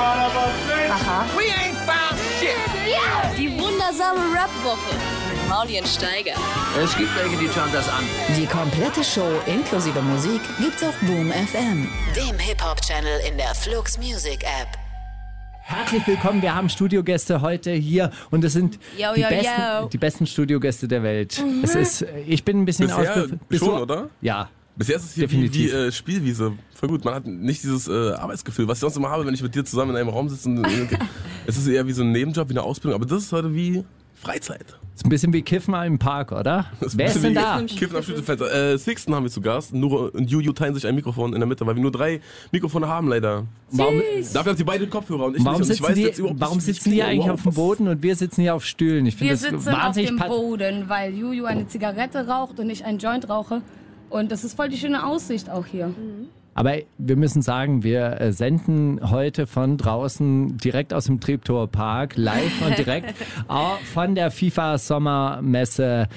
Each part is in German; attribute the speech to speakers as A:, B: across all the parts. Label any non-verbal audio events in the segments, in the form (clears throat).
A: Aha.
B: Die wundersame Rap-Woche mit Maulien Steiger.
C: Es gibt welche, die schauen das an.
D: Die komplette Show inklusive Musik gibt's auf Boom FM, dem Hip-Hop-Channel in der Flux Music App.
E: Herzlich willkommen, wir haben Studiogäste heute hier und es sind
A: Yo,
E: die,
A: yo,
E: besten,
A: yo.
E: die besten Studiogäste der Welt. Es ist, ich bin ein bisschen
F: Bisher
E: ausge- bist
F: schon,
E: du-
F: oder?
E: Ja.
F: Bisher ist es hier wie,
E: Definitiv.
F: wie äh, Spielwiese. Voll gut. Man hat nicht dieses äh, Arbeitsgefühl, was ich sonst immer habe, wenn ich mit dir zusammen in einem Raum sitze. Und, äh, (laughs) es ist eher wie so ein Nebenjob, wie eine Ausbildung. Aber das ist heute wie Freizeit.
E: Ist ein bisschen wie Kiffen im Park, oder?
F: Das
E: Wer ist
F: ein
E: denn da?
F: wie Kiffen am Schüttelfeld. Äh, Sixten haben wir zu Gast. Nuro und Juju teilen sich ein Mikrofon in der Mitte, weil wir nur drei Mikrofone haben, leider.
E: Warum,
F: Dafür haben sie beide Kopfhörer und ich
E: warum
F: nicht. Und ich
E: sitzen,
F: weiß
E: die,
F: jetzt überhaupt
E: warum
F: wie
E: sitzen die eigentlich
F: Wow,
E: auf dem Boden und wir sitzen hier auf Stühlen? Ich
G: Wir
E: das
G: sitzen auf dem Boden, weil Juju eine Zigarette raucht und ich einen Joint rauche. Und das ist voll die schöne Aussicht auch hier.
E: Aber wir müssen sagen, wir äh, senden heute von draußen direkt aus dem Treptower Park, live und direkt (laughs) auch von der FIFA Sommermesse.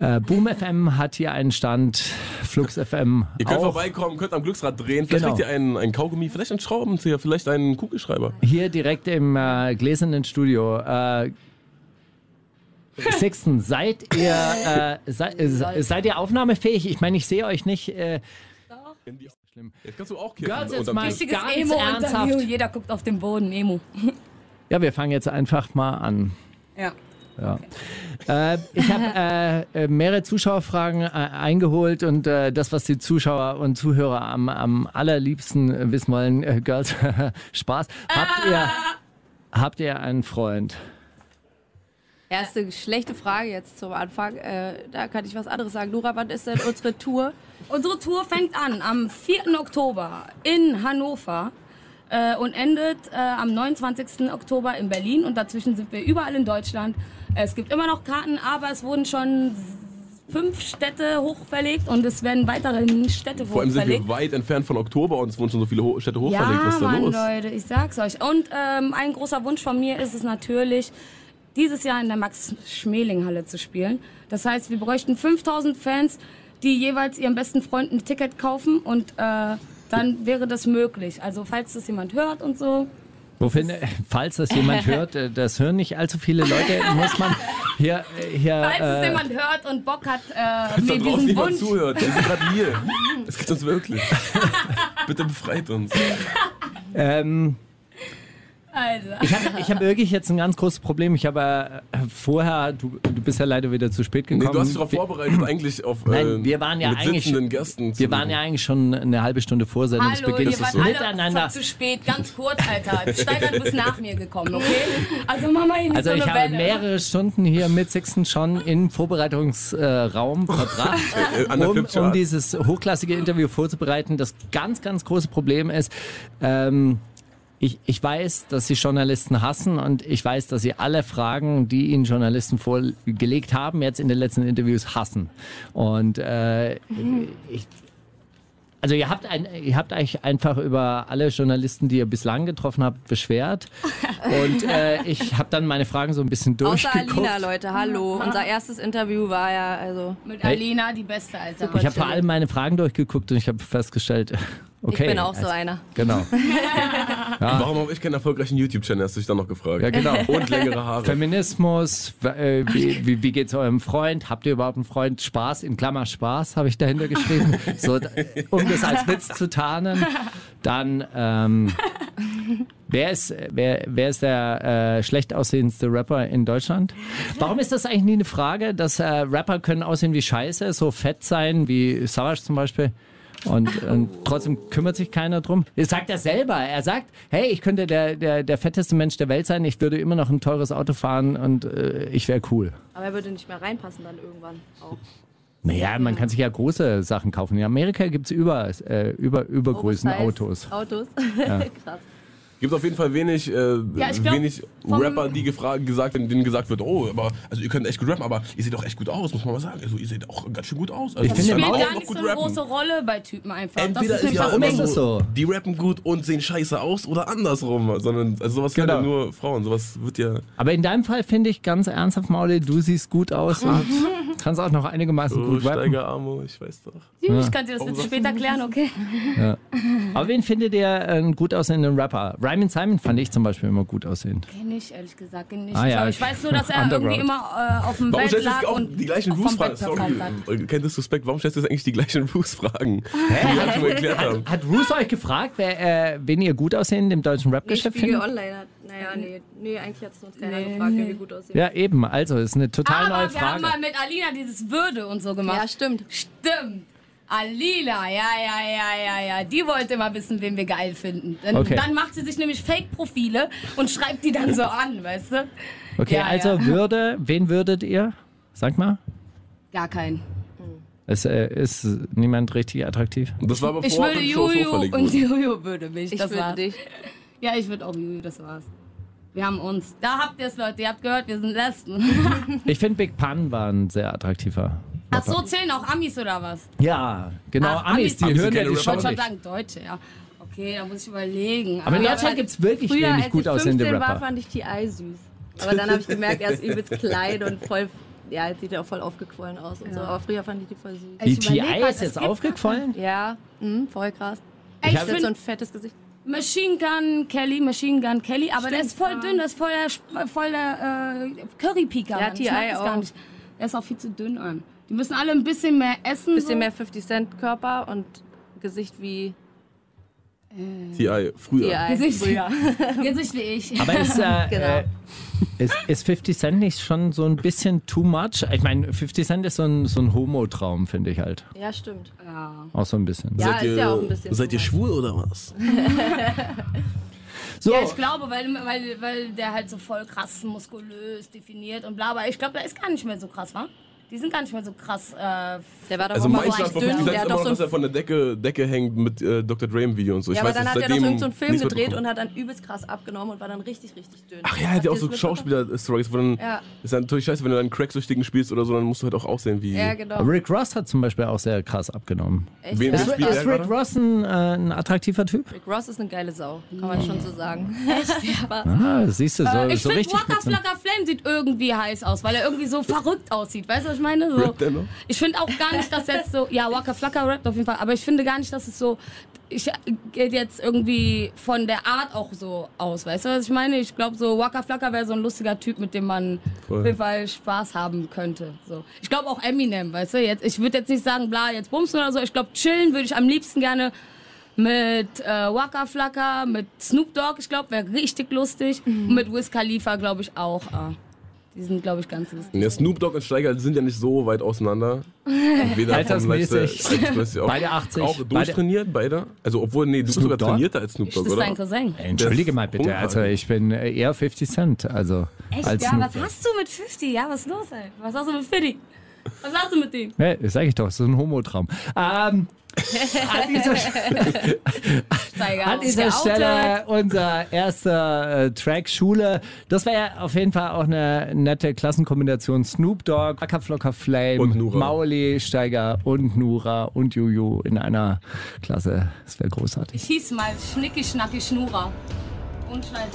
E: Äh, Boom FM hat hier einen Stand, Flux FM
F: Ihr könnt
E: auch.
F: vorbeikommen, könnt am Glücksrad drehen. Vielleicht
E: Genau.
F: kriegt ihr einen, einen Kaugummi, vielleicht einen Schraubenzieher, vielleicht einen Kugelschreiber.
E: Hier direkt im äh, gläsernen Studio. Äh, Sixten, seid ihr, äh, sei, äh, seid ihr aufnahmefähig? Ich meine, ich sehe euch nicht. Äh,
F: Jetzt kannst du auch kiffen.
E: Girls, jetzt mal- Ganz
G: Emo-Interview.
E: ernsthaft.
G: Jeder guckt auf den Boden. Emo.
E: ja, wir fangen jetzt einfach mal an.
G: Ja.
E: Ja. Äh, ich habe äh, äh, mehrere Zuschauerfragen äh, eingeholt und äh, das, was die Zuschauer und Zuhörer am, am allerliebsten wissen wollen, äh, Girls, (laughs) Spaß. Habt ihr, habt ihr einen Freund?
A: Erste schlechte Frage jetzt zum Anfang. Äh, da kann ich was anderes sagen. Nora, wann ist denn unsere Tour? (laughs)
G: Unsere Tour fängt an am 4. Oktober in Hannover äh, und endet äh, am 29. Oktober in Berlin. Und dazwischen sind wir überall in Deutschland. Es gibt immer noch Karten, aber es wurden schon fünf Städte hochverlegt und es werden weitere Städte
F: Vor allem sind
G: hochverlegt.
F: wir weit entfernt von Oktober und es wurden schon so viele Ho Städte hochverlegt.
G: Ja,
F: Was ist da
G: Mann,
F: los?
G: Leute, ich sag's euch. Und ähm, ein großer Wunsch von mir ist es natürlich, dieses Jahr in der Max-Schmeling-Halle zu spielen. Das heißt, wir bräuchten 5000 Fans, die jeweils ihrem besten Freund ein Ticket kaufen und äh, dann wäre das möglich. Also falls das jemand hört und so.
E: Wofür, (laughs) falls das jemand (laughs) hört, äh, das hören nicht allzu viele Leute, muss man hier, hier
G: Falls es
E: äh,
G: jemand hört und Bock hat, äh, mir diesen Wunsch...
F: zuhört, wir sind gerade hier. (laughs) Es gibt uns wirklich. Bitte befreit uns.
E: ähm,
G: Also.
E: Ich habe ich hab wirklich jetzt ein ganz großes Problem. Ich habe äh, vorher, du, du bist ja leider wieder zu spät gekommen.
F: Nee, du hast dich darauf vorbereitet, eigentlich auf äh,
E: Nein, wir waren ja
F: mit
E: eigentlich
F: sitzenden Gästen. zu
E: Wir waren ja eigentlich schon eine halbe Stunde vor
G: Hallo,
E: Sendungsbeginn
G: ihr wart
E: miteinander.
G: alle zu spät, ganz kurz, Alter. Steiger, du bist nach mir gekommen, okay? Also mach mal nicht
E: Also
G: so
E: ich habe
G: Welle.
E: mehrere Stunden hier mit Sixten schon im Vorbereitungsraum verbracht, (laughs)
F: Äh,
E: um, um dieses hochklassige Interview vorzubereiten. Das ganz, ganz große Problem ist, ähm, ich, ich weiß, dass Sie Journalisten hassen und ich weiß, dass Sie alle Fragen, die Ihnen Journalisten vorgelegt haben, jetzt in den letzten Interviews hassen. Und äh, ich, also ihr habt, ein, ihr habt euch einfach über alle Journalisten, die ihr bislang getroffen habt, beschwert. (laughs) Und äh, ich habe dann meine Fragen so ein bisschen
A: Außer
E: durchgeguckt.
A: Alina, Leute. Hallo. Unser erstes Interview war ja, also.
G: Mit Alina, die Beste, Alter.
E: Ich habe vor allem meine Fragen durchgeguckt und ich habe festgestellt, okay.
A: ich bin auch so
E: also-
A: einer.
E: Genau. (laughs)
F: Warum habe ich keinen erfolgreichen YouTube-Channel, hast du dich dann noch gefragt.
E: Ja, genau.
F: Und längere Haare.
E: Feminismus, äh, wie, wie, wie geht's eurem Freund? Habt ihr überhaupt einen Freund? Spaß, in Klammer Spaß, habe ich dahinter geschrieben, (laughs) so, um das als Witz zu tarnen. Dann, ähm, wer, ist, wer, wer ist der äh, schlecht aussehendste Rapper in Deutschland? Warum ist das eigentlich nie eine Frage, dass äh, Rapper können aussehen wie Scheiße, so fett sein, wie Savage zum Beispiel? Und, und trotzdem kümmert sich keiner drum. Das sagt er selber. Er sagt, hey, ich könnte der, der, der fetteste Mensch der Welt sein, ich würde immer noch ein teures Auto fahren und äh, ich wäre cool.
A: Aber er würde nicht mehr reinpassen dann irgendwann auch.
E: Naja, man kann sich ja große Sachen kaufen. In Amerika gibt es über, äh, über, übergrößen Autos.
A: Autos. (laughs) Krass.
F: Gibt auf jeden Fall wenig, äh,
G: ich glaub,
F: wenig Rapper, die gefragt, gesagt, denen gesagt wird, oh, aber also ihr könnt echt gut rappen, aber ihr seht auch echt gut aus, muss man mal sagen. Also ihr seht auch ganz schön gut aus. Also,
E: Ich
F: auch
G: Spielt gar nicht so eine
F: rappen.
G: große Rolle bei Typen einfach.
F: Entweder
G: das
F: ist
G: ist
F: ja immer
E: ist das so?
F: Die rappen gut und sehen scheiße aus oder andersrum. Sondern, also sowas können
E: Genau.
F: ja nur Frauen. Sowas wird ja.
E: Aber in deinem Fall finde ich ganz ernsthaft, Mauli, du siehst gut aus und Kannst auch noch einigermaßen
F: Oh,
E: gut rappen.
F: Amo, ich weiß doch.
G: Ich kann dir das bitte später klären, okay?
E: Aber wen findet ihr einen gut aussehenden Rapper? Ryman Simon fand ich zum Beispiel immer gut aussehend.
G: Kenn ich ehrlich gesagt kenn ich
E: Ah,
G: nicht.
E: ja.
G: Aber ich weiß nur, (laughs) dass er irgendwie immer äh, auf dem
F: Warum
G: Bett
F: du
G: lag
F: jetzt auch
G: und
F: die gleichen
G: hat.
F: Sorry, kein Disrespect. Warum stellst du jetzt eigentlich die gleichen? Die (laughs) schon mal erklärt haben.
E: Hat Bruce euch gefragt, wer, äh, wen ihr gut aussehend im deutschen Rap-Geschäft findet?
A: Online hat. Naja, nee, nee, eigentlich hat es uns keiner
G: Nee,
A: gefragt,
G: nee.
A: wie wir gut aussehen.
E: Ja, eben. Also, ist eine total
G: Aber
E: neue
G: wir haben
E: Frage.
G: mal mit Alina dieses Würde und so gemacht.
A: Ja, stimmt.
G: Stimmt. Alina, ja, ja, ja, ja, ja. Die wollte immer wissen, wen wir geil finden. Dann,
E: Okay.
G: dann macht sie sich nämlich Fake-Profile und schreibt die dann so an, weißt du?
E: Okay,
G: Ja,
E: also
G: ja.
E: Würde, wen würdet ihr? Sag mal.
G: Gar keinen.
E: Es äh, ist niemand richtig attraktiv.
F: Das war aber
G: Ich
F: vorher,
G: würde Juju und. Juju würde mich.
A: Ich
G: das
A: würde
G: war's.
A: dich.
G: Ja, ich würde auch Juju, das war's. Wir haben uns. Da habt ihr es, Leute. Ihr habt gehört, wir sind Lesben. (laughs)
E: Ich finde, Big Pun war ein sehr attraktiver.
G: Ach so, zählen auch Amis oder was?
E: Ja, genau.
G: Ach,
E: Amis, die
G: Amis
E: hören ja die
G: Ich wollte schon
E: nicht.
G: sagen, Deutsche, ja. Okay, da muss ich überlegen.
E: Aber in
G: ja,
E: Deutschland gibt es wirklich
A: Früher,
E: wenig
A: als
E: gut
A: ich 15
E: aussehende
A: war,
E: Rapper.
A: fand ich T.I. süß. Aber dann habe ich gemerkt, er ist übelst klein und voll, ja, jetzt sieht er auch voll aufgequollen aus und so. Aber früher fand ich die voll süß.
E: Die TI ist jetzt aufgefallen?
A: Ja, mh, voll krass.
G: Ey,
E: Ich
G: ich
E: hab
A: Der hat so ein fettes Gesicht.
G: Machine Gun Kelly, Machine Gun Kelly, aber der ist voll dünn, das ist voll der, voll der äh, Currypiker.
A: Ja,
G: Mann. Ich
A: T.I.
G: gar
A: auch.
G: nicht. Der ist auch viel zu dünn an. Die müssen alle ein bisschen mehr essen.
A: Bisschen
G: so.
A: mehr 50 Cent Körper und Gesicht wie
F: TI, früher.
A: T.I.
G: Gesicht,
A: früher. (laughs)
G: Gesicht wie ich.
E: Aber ist, äh, (laughs)
A: Genau.
E: äh, ist, ist 50 Cent nicht schon so ein bisschen too much? Ich meine, 50 Cent ist so ein, so ein Homo-Traum, finde ich halt.
A: Ja, stimmt.
G: Ja.
E: Auch so ein bisschen.
A: Ja,
F: seid
A: ist
F: ihr,
A: ja auch ein bisschen
F: Seid ihr schwul oder was? (laughs)
E: So,
G: Ja, ich glaube, weil, weil, weil der halt so voll krass muskulös definiert und bla, aber ich glaube, der ist gar nicht mehr so krass, wa? Die sind gar nicht mehr so krass. Äh,
A: Der war doch
F: Also
A: auch mal
F: mein
A: so echt
F: 50
A: dünn. Der
F: ist
A: hat
F: immer
A: doch
F: noch,
A: so
F: dass er von der Decke, Decke hängt mit äh, Dr. Dre im Video und so. Ich
A: ja,
F: weiß
A: aber dann hat er doch
F: seitdem
A: irgendeinen so einen Film gedreht und hat dann übelst krass abgenommen und war dann richtig, richtig dünn.
F: Ach ja, er hat ja auch so? Schauspieler-Stories, dann
A: Ja.
F: ist ja natürlich scheiße, wenn du dann Cracksüchtigen spielst oder so, dann musst du halt auch aussehen wie.
A: Ja, genau.
E: Rick Ross hat zum Beispiel auch sehr krass abgenommen.
A: Echt,
F: Wen
A: ja?
F: der
E: Ist Rick? Ross ein, äh, ein attraktiver Typ?
A: Rick Ross ist eine geile Sau, kann man schon so sagen. (laughs) (laughs)
E: Ah, siehst du, so,
G: Äh, ich
E: so
G: finde,
E: richtig so einem-
G: Flocka Flame sieht irgendwie heiß aus, weil er irgendwie so verrückt aussieht. Weißt du, ich meine? So.
F: Rappt der noch?
G: Ich finde auch gar nicht, dass jetzt so. Ja, Waka Flocka rappt auf jeden Fall, aber ich finde gar nicht, dass es so. Ich geht jetzt irgendwie von der Art auch so aus. Weißt du, was ich meine? Ich glaube, so Waka Flocka wäre so ein lustiger Typ, mit dem man
F: Voll.
G: auf jeden Fall Spaß haben könnte. So. Ich glaube auch Eminem, weißt du? Jetzt, ich würde jetzt nicht sagen, bla, jetzt bumsen oder so. Ich glaube, chillen würde ich am liebsten gerne mit äh, Waka Flocka, mit Snoop Dogg, ich glaube, wäre richtig lustig. Und mit Wiz Khalifa, glaube ich, auch. Äh, die sind, glaube ich, ganz lustig.
F: Ja, Snoop Dogg und Steiger sind ja nicht so weit auseinander. Weder
E: Altersmäßig.
F: Altersmäßig auch,
E: Beide 80,
F: Auch
E: beide-
F: durchtrainiert, beide. Also, obwohl, nee, du bist
E: Snoop
F: sogar
E: Dogg?
F: trainierter als Snoop
G: Das
F: Dogg,
G: ist
F: oder?
G: dein Cousin.
E: Entschuldige mal bitte, also ich bin eher 50 Cent, also
G: Echt?
E: als
G: Ja,
E: Snoop
G: was hast du mit 50? Ja, was ist los, ey? Was hast du mit 50? Was hast du mit dem?
E: Ja, das sag ich doch, so ein Homotraum. Ähm, (laughs) an dieser, (laughs) an dieser. Stelle unser erster äh, Track Schule. Das wäre auf jeden Fall auch eine nette Klassenkombination. Snoop Dogg, Ackerflocker Flame,
F: Und Nura.
E: Mauli, Steiger und Nura und Juju in einer Klasse. Das wäre großartig.
G: Ich hieß mal Schnicki Schnacki Schnura. Und Scheiße.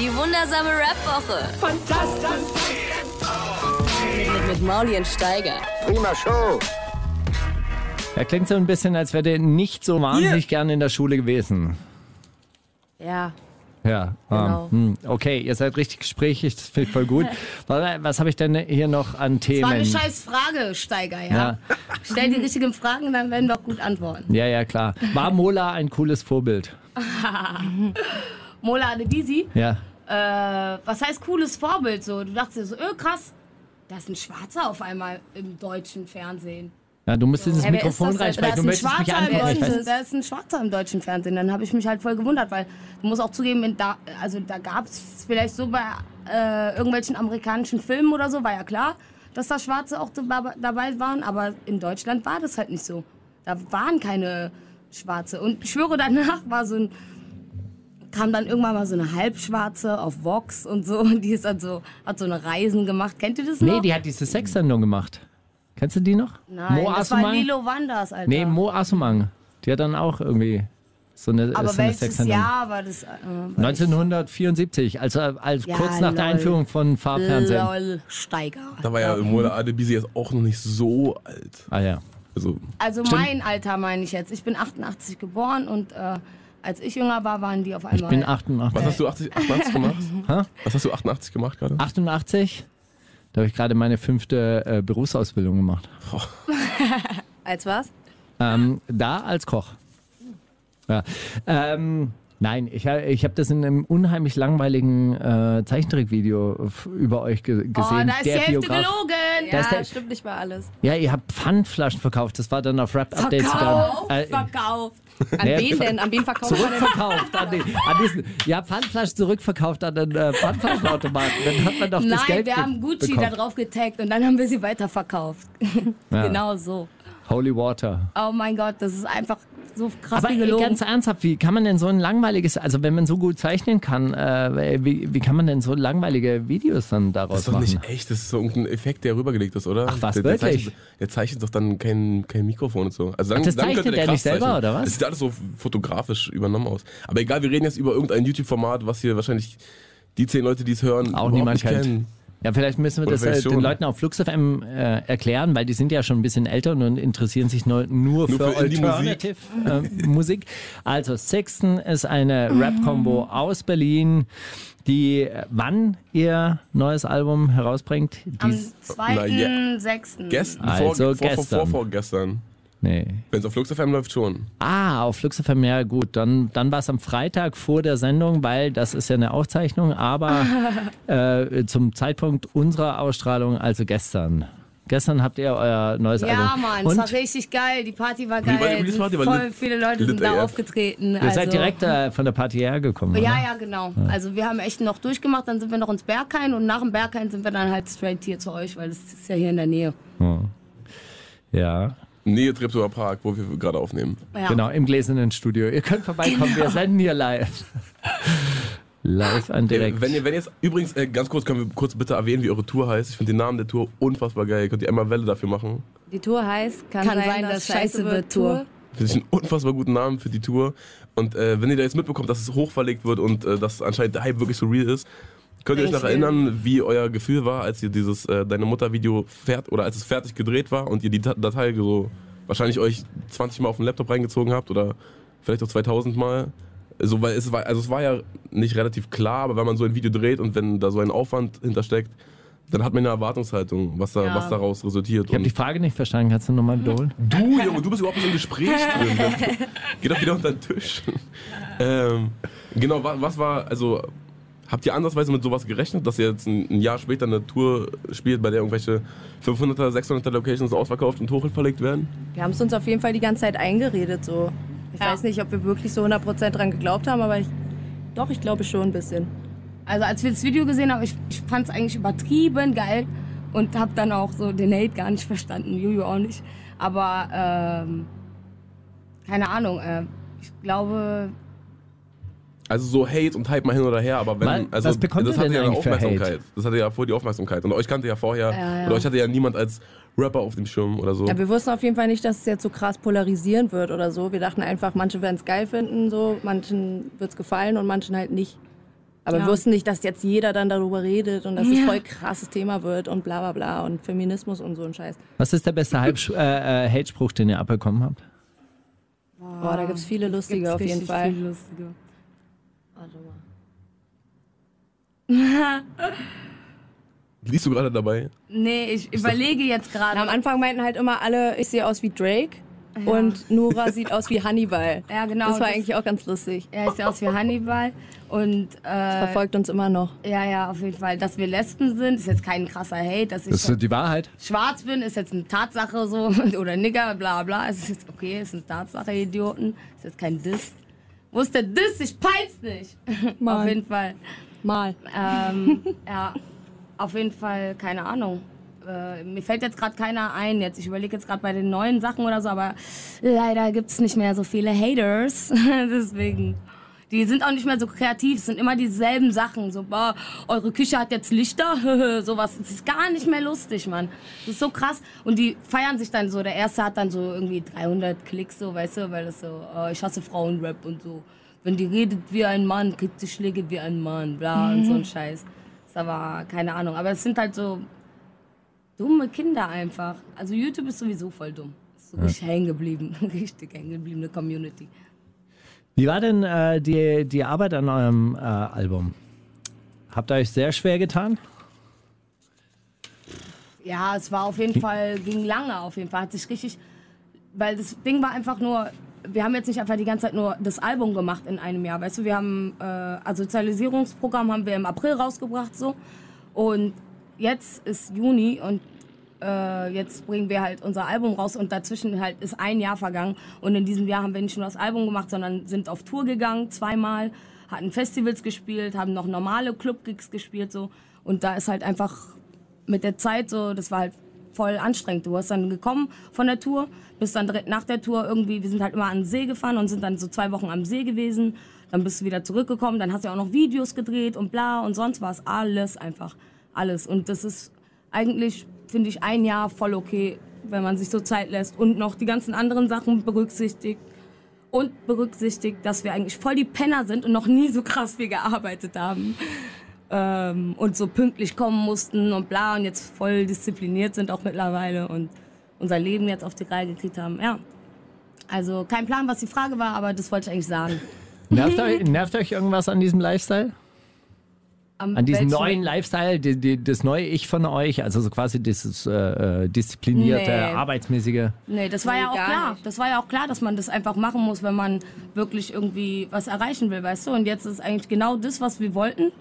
B: Die wundersame Rap-Woche. Fantastisch. Mit, mit Mauli und Steiger.
E: Er klingt so ein bisschen, als wäre der nicht so wahnsinnig gern in der Schule gewesen.
A: Ja,
E: Ja,
A: Genau.
E: ah, hm, okay, ihr seid richtig gesprächig, das finde ich voll gut. (laughs) Was, habe ich denn hier noch an
G: Das war
E: Themen?
G: eine scheiß Frage, Steiger, ja?
E: Ja.
G: Stell die richtigen Fragen, dann werden wir auch gut antworten.
E: Ja, ja, klar. War Mola ein cooles Vorbild? (laughs)
G: Mola Adebisi,
E: Ja.
G: äh, was heißt cooles Vorbild? So, du dachtest dir so, öh, krass, da ist ein Schwarzer auf einmal im deutschen Fernsehen.
E: Ja, du musst ins
A: Ja,
E: Mikrofon reinsprechen.
G: Da
E: Du
G: ist, ein
E: möchtest
G: Schwarzer da ist ein Schwarzer im deutschen Fernsehen. Dann habe ich mich halt voll gewundert, weil du musst auch zugeben, in da, also da gab es vielleicht so bei äh, irgendwelchen amerikanischen Filmen oder so, war ja klar, dass da Schwarze auch dab- dabei waren, aber in Deutschland war das halt nicht so. Da waren keine Schwarze. Und ich schwöre, danach war so ein kam dann irgendwann mal so eine Halbschwarze auf Vox und so. Und (laughs) die ist dann so, hat so eine Reisen gemacht. Kennt ihr das noch?
E: Nee, die hat diese Sexsendung gemacht. Kennst du die noch?
G: Nein,
E: Mo
G: das war
E: Asumang?
G: Lilo Wanders, Alter.
E: Nee, Mo Asumang. Die hat dann auch irgendwie So eine,
G: Aber
E: so eine
G: welches. Jahr war das? Äh, weil
E: 1974, also als
G: Ja,
E: kurz nach der
G: lol.
E: Einführung von Farbfernsehen.
G: Lol, Steiger.
F: Da war ja Mola Adebisi jetzt auch noch nicht so alt.
E: Ah ja.
F: Also,
G: Also mein Alter meine ich jetzt. Ich bin 88 geboren und äh, als ich jünger war, waren die auf einmal.
E: Ich bin 88.
F: was hast du 80, 88 gemacht? was hast du 88 gemacht gerade?
E: 88. Da habe ich gerade meine fünfte äh, Berufsausbildung gemacht. (laughs)
A: Als was?
E: Ähm, da als Koch. Ja. Ähm, nein, ich, ich habe das in einem unheimlich langweiligen äh, Zeichentrickvideo über euch ge
G: Oh,
E: gesehen.
G: da ist die
E: der
G: Hälfte
E: Biograf.
G: gelogen.
A: Ja,
E: der-
A: stimmt nicht mal alles.
E: Ja, ihr habt Pfandflaschen verkauft. Das war dann auf Rap-Updates.
G: Verkauft,
E: Äh,
G: verkauft.
A: An
E: Ja,
A: wen denn? An wen verkauft
E: zurückverkauft. An, den, an diesen, ja, Pfandflaschen zurückverkauft an den äh, Pfandflaschenautomaten. Dann hat man doch das
G: Nein,
E: Geld
G: wir haben Gucci
E: bekommen.
G: da drauf getaggt und dann haben wir sie weiterverkauft. (laughs)
E: Ja.
G: Genau so.
E: Holy Water.
G: Oh mein Gott, das ist einfach so krass
E: Aber
G: wie gelogen.
E: ganz ernsthaft, wie kann man denn so ein langweiliges, also wenn man so gut zeichnen kann, äh, wie, wie kann man denn so langweilige Videos dann
F: Das
E: daraus
F: ist doch
E: machen?
F: nicht echt, das ist so irgendein Effekt, der rübergelegt ist, oder?
E: Ach, was,
F: der, der
E: wirklich?
F: Zeichnet, der zeichnet doch dann kein, kein Mikrofon und so. Also dann,
E: Ach, das
F: dann
E: zeichnet der
F: krass
E: nicht selber,
F: zeichnen.
E: oder was?
F: Das sieht alles so fotografisch übernommen aus. Aber egal, wir reden jetzt über irgendein YouTube-Format, was hier wahrscheinlich die zehn Leute, die es hören,
E: Auch niemand
F: nicht
E: kennt.
F: kennen.
E: Ja, vielleicht müssen wir
F: Oder
E: das äh, den. Leuten auf Flux FM äh, erklären, weil die sind ja schon ein bisschen älter und interessieren sich nur, nur,
F: Nur
E: für,
F: für.
E: Alternative äh, Musik. Also Sixten ist eine Rap-Combo aus Berlin, die äh, wann ihr neues Album herausbringt?
G: Am
E: Dies,
F: Na ja.
G: 2.6.
F: Gestern,
E: Also
F: vor, vor, vor,
E: gestern. Nee.
F: Wenn es auf Flux FM läuft, schon.
E: Ah, auf Flux FM, ja gut. Dann, dann war es am Freitag vor der Sendung, weil das ist ja eine Aufzeichnung, aber (laughs) äh, zum Zeitpunkt unserer Ausstrahlung, also gestern. Gestern habt ihr euer neues
G: Ja,
E: Album.
G: Mann, es war richtig geil. Die Party war
F: Wie war die
G: geil.
F: Release-Party? War
G: Voll viele Leute sind da
F: AF.
G: aufgetreten.
E: ihr
G: also,
E: seid direkt äh, von der Party hergekommen.
G: Ja,
E: oder?
G: ja, genau. Also wir haben echt noch durchgemacht, dann sind wir noch ins Berghain und nach dem Berghain sind wir dann halt straight hier zu euch, weil das ist ja hier in der Nähe.
E: Ja,
F: Nähe Treptower Park, wo wir gerade aufnehmen.
G: Ja.
E: genau, im gläsernen Studio. Ihr könnt vorbeikommen, wir senden hier live. live an direkt.
F: Wenn ihr, wenn ihr jetzt, übrigens, äh, ganz kurz, können wir kurz bitte erwähnen, wie eure Tour heißt. Ich finde den Namen der Tour unfassbar geil. Könnt ihr einmal Welle dafür machen?
A: Die Tour heißt, kann,
G: Kann
A: sein,
G: sein,
A: dass
G: dass
A: Scheiße wird Tour.
F: Finde ich einen unfassbar guten Namen für die Tour. Und äh, wenn ihr da jetzt mitbekommt, dass es hochverlegt wird und äh, dass anscheinend der Hype wirklich so real ist, könnt ihr euch noch erinnern, wie euer Gefühl war, als ihr dieses äh, Deine Mutter-Video fährt oder als es fertig gedreht war und ihr die Dat- Datei so wahrscheinlich euch 20 Mal auf den Laptop reingezogen habt oder vielleicht auch 2000 Mal. So, weil es war, also es war ja nicht relativ klar, aber wenn man so ein Video dreht und wenn da so ein Aufwand hintersteckt, dann hat man eine Erwartungshaltung, was, da,
G: Ja.
F: was daraus resultiert.
E: ich habe die Frage nicht verstanden, kannst du nochmal wiederholen?
F: Du, Junge, du bist überhaupt nicht im Gespräch drin. (laughs) Geh doch wieder unter den Tisch. (laughs) ähm, genau, was, was war, also, habt ihr andersweise mit sowas gerechnet, dass ihr jetzt ein, ein Jahr später eine Tour spielt, bei der irgendwelche 500er, 600er Locations ausverkauft und hochverlegt werden?
A: Wir haben es uns auf jeden Fall die ganze Zeit eingeredet. So. Ich
G: Ja.
A: weiß nicht, ob wir wirklich so 100% dran geglaubt haben, aber ich, doch, ich glaube schon ein bisschen.
G: Also als wir das Video gesehen haben, ich, ich fand es eigentlich übertrieben geil und habe dann auch so den Hate gar nicht verstanden, Juju auch nicht. Aber ähm, keine Ahnung, äh, ich glaube,
F: Also so Hate und Hype mal hin oder her, aber wenn,
E: Weil,
F: also
E: was bekommt
F: das hatte ja eine Aufmerksamkeit. Das hatte ja vor die Aufmerksamkeit. Und euch kannte ja vorher,
G: Ja, ja.
F: oder euch hatte ja niemand als Rapper auf dem Schirm oder so.
A: Ja, wir wussten auf jeden Fall nicht, dass es jetzt so krass polarisieren wird oder so. Wir dachten einfach, manche werden es geil finden, so, manchen wird es gefallen und manchen halt nicht. Aber
G: Ja.
A: wir wussten nicht, dass jetzt jeder dann darüber redet und dass es voll krasses Thema wird und bla bla bla und Feminismus und so ein Scheiß.
E: Was ist der beste Hype (laughs) äh, äh, Hate-Spruch, den ihr abbekommen habt?
A: Boah, da gibt es viele lustige
G: gibt's
A: auf jeden Fall.
G: viel Lustige.
A: Warte mal. (laughs)
F: Liest du gerade dabei?
G: Nee, ich überlege jetzt gerade.
A: Am Anfang meinten halt immer alle, ich sehe aus wie Drake und Nora sieht aus wie Hannibal. (laughs)
G: Ja, genau,
A: Das war
G: das-
A: eigentlich auch ganz lustig.
G: Er ist ja aus wie Hannibal und äh,
A: Verfolgt uns immer noch.
G: ja, ja, auf jeden Fall. Dass wir Lesben sind, ist jetzt kein krasser Hate. Dass ich
E: Das ist die Wahrheit.
G: schwarz bin, ist jetzt eine Tatsache so. (laughs) Oder Nigger, bla bla. Es ist jetzt okay, ist eine Tatsache, Idioten. Ist jetzt kein Diss. Wo ist der Diss? Ich peil's nicht. auf
A: Mann.
G: jeden Fall.
A: Mal.
G: Ähm, (laughs) ja, auf jeden Fall, keine Ahnung. Äh, mir fällt jetzt gerade keiner ein. Jetzt, ich überlege jetzt gerade bei den neuen Sachen oder so, aber leider gibt es nicht mehr so viele Haters. (laughs) Deswegen, Die sind auch nicht mehr so kreativ, es sind immer dieselben Sachen. So, boah, eure Küche hat jetzt Lichter, (laughs) sowas. Es ist gar nicht mehr lustig, Mann. Das ist so krass. Und die feiern sich dann so. Der erste hat dann so irgendwie 300 Klicks, so, weißt du, weil das so, oh, ich hasse Frauenrap und so. Wenn die redet wie ein Mann, kriegt sie Schläge wie ein Mann, bla, und so ein Scheiß. ist aber, keine Ahnung. Aber es sind halt so dumme Kinder einfach. Also YouTube ist sowieso voll dumm. Ist so richtig hängen geblieben. (laughs) Richtig hängen gebliebene Community.
E: Wie war denn äh, die, die Arbeit an eurem äh, Album? Habt ihr euch sehr schwer getan?
G: Ja, es war auf jeden Fall, ging lange auf jeden Fall. Hat sich richtig, weil das Ding war einfach nur, wir haben jetzt nicht einfach die ganze Zeit nur das Album gemacht in einem Jahr. Weißt du, wir haben, äh, also Sozialisierungsprogramm haben wir im April rausgebracht so. Und jetzt ist Juni und äh, jetzt bringen wir halt unser Album raus und dazwischen halt ist ein Jahr vergangen. Und in diesem Jahr haben wir nicht nur das Album gemacht, sondern sind auf Tour gegangen, zweimal, hatten Festivals gespielt, haben noch normale Club-Gigs gespielt so. Und da ist halt einfach mit der Zeit so, das war halt voll anstrengend. Du hast dann gekommen von der Tour, bist dann direkt nach der Tour irgendwie, wir sind halt immer an den See gefahren und sind dann so zwei Wochen am See gewesen. Dann bist du wieder zurückgekommen, dann hast du auch noch Videos gedreht und bla und sonst war es alles einfach, alles. Und das ist eigentlich, finde ich, ein Jahr voll okay, wenn man sich so Zeit lässt und noch die ganzen anderen Sachen berücksichtigt. Und berücksichtigt, dass wir eigentlich voll die Penner sind und noch nie so krass viel gearbeitet haben ähm, und so pünktlich kommen mussten und bla und jetzt voll diszipliniert sind auch mittlerweile und unser Leben jetzt auf die Reihe gekriegt haben. Ja. Also kein Plan, was die Frage war, aber das wollte ich eigentlich sagen.
E: Nervt euch, nervt euch irgendwas an diesem Lifestyle?
G: Am
E: An diesem
G: welchen-
E: neuen Lifestyle, die, die, das neue Ich von euch, also so quasi dieses äh, äh, disziplinierte,
G: Nee.
E: arbeitsmäßige.
G: Nee, das war
A: Nee,
G: ja auch klar.
A: nicht.
G: Das war ja auch klar, dass man das einfach machen muss, wenn man wirklich irgendwie was erreichen will, weißt du? Und jetzt ist eigentlich genau das, was wir wollten,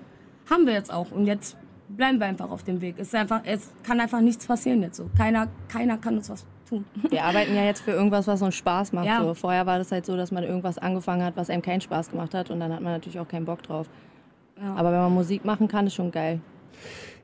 G: haben wir jetzt auch. Und jetzt bleiben wir einfach auf dem Weg. Es, ist einfach, es kann einfach nichts passieren jetzt so. Keiner, keiner kann uns was tun. (laughs)
A: Wir arbeiten ja jetzt für irgendwas, was uns Spaß macht.
G: Ja.
A: So. Vorher war das halt so, dass man irgendwas angefangen hat, was einem keinen Spaß gemacht hat und dann hat man natürlich auch keinen Bock drauf. Aber wenn man Musik machen kann, ist schon geil.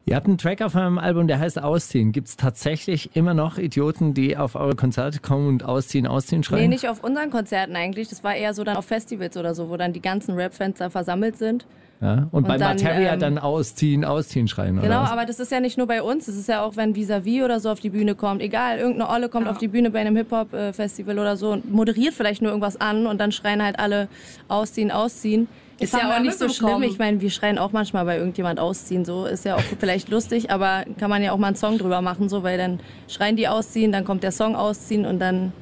E: Ihr habt einen Track auf eurem Album, der heißt Ausziehen. Gibt es tatsächlich immer noch Idioten, die auf eure Konzerte kommen und ausziehen, ausziehen schreien?
A: Nee, nicht auf unseren Konzerten eigentlich. Das war eher so dann auf Festivals oder so, wo dann die ganzen Rap-Fans da versammelt sind.
E: Ja? Und, bei
A: dann,
E: Materia
A: ähm,
E: dann ausziehen, ausziehen schreien.
A: Genau,
E: oder was?
A: aber das ist ja nicht nur bei uns. Das ist ja auch, wenn Vis-a-vis oder so auf die Bühne kommt. Egal, irgendeine Olle kommt auf die Bühne bei einem Hip-Hop-Festival oder so und moderiert vielleicht nur irgendwas an und dann schreien halt alle ausziehen, ausziehen. Ist ja auch nicht so schlimm. Ich meine, wir schreien auch manchmal bei irgendjemand ausziehen. So ist ja auch (laughs) vielleicht lustig, aber kann man ja auch mal einen Song drüber machen, so, weil dann schreien die ausziehen, dann kommt der Song ausziehen und dann,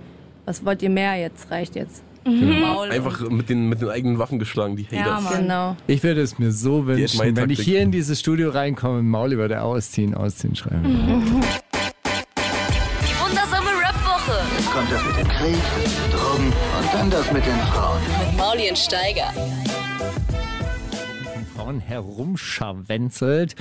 A: was wollt ihr mehr jetzt? Reicht jetzt. Maul.
F: Einfach mit den, mit den eigenen Waffen geschlagen, die
G: Ja,
F: Haters.
G: Mann.
A: Genau.
E: Ich würde es mir so wünschen, wenn ich
F: Taktik.
E: hier in dieses Studio reinkomme, Mauli würde ausziehen, ausziehen schreien.
B: Die wundersame Rap-Woche
C: Jetzt kommt das mit dem Krieg, Drogen und dann das mit den Frauen.
B: mit Mauli und Steiger.
E: Frauen herumscharwenzelt.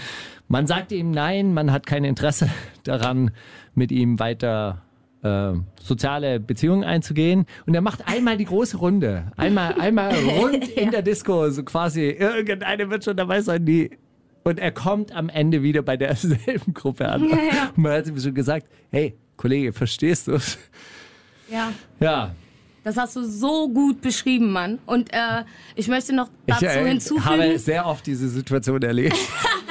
E: Man sagt ihm nein, man hat kein Interesse (laughs) daran, mit ihm weiter äh, soziale Beziehungen einzugehen. Und er macht einmal die große Runde. Einmal, einmal (laughs) rund in der Disco, so quasi, irgendeine wird schon dabei sein, die. Und er kommt am Ende wieder bei derselben Gruppe an. Und (laughs) man hat ihm schon gesagt, hey, Kollege, verstehst du es?
G: Ja.
E: Ja,
G: Das hast du so gut beschrieben, Mann. Und äh, ich möchte noch
E: ich
G: dazu
E: äh,
G: hinzufügen.
E: habe sehr oft diese Situation erlebt. (laughs)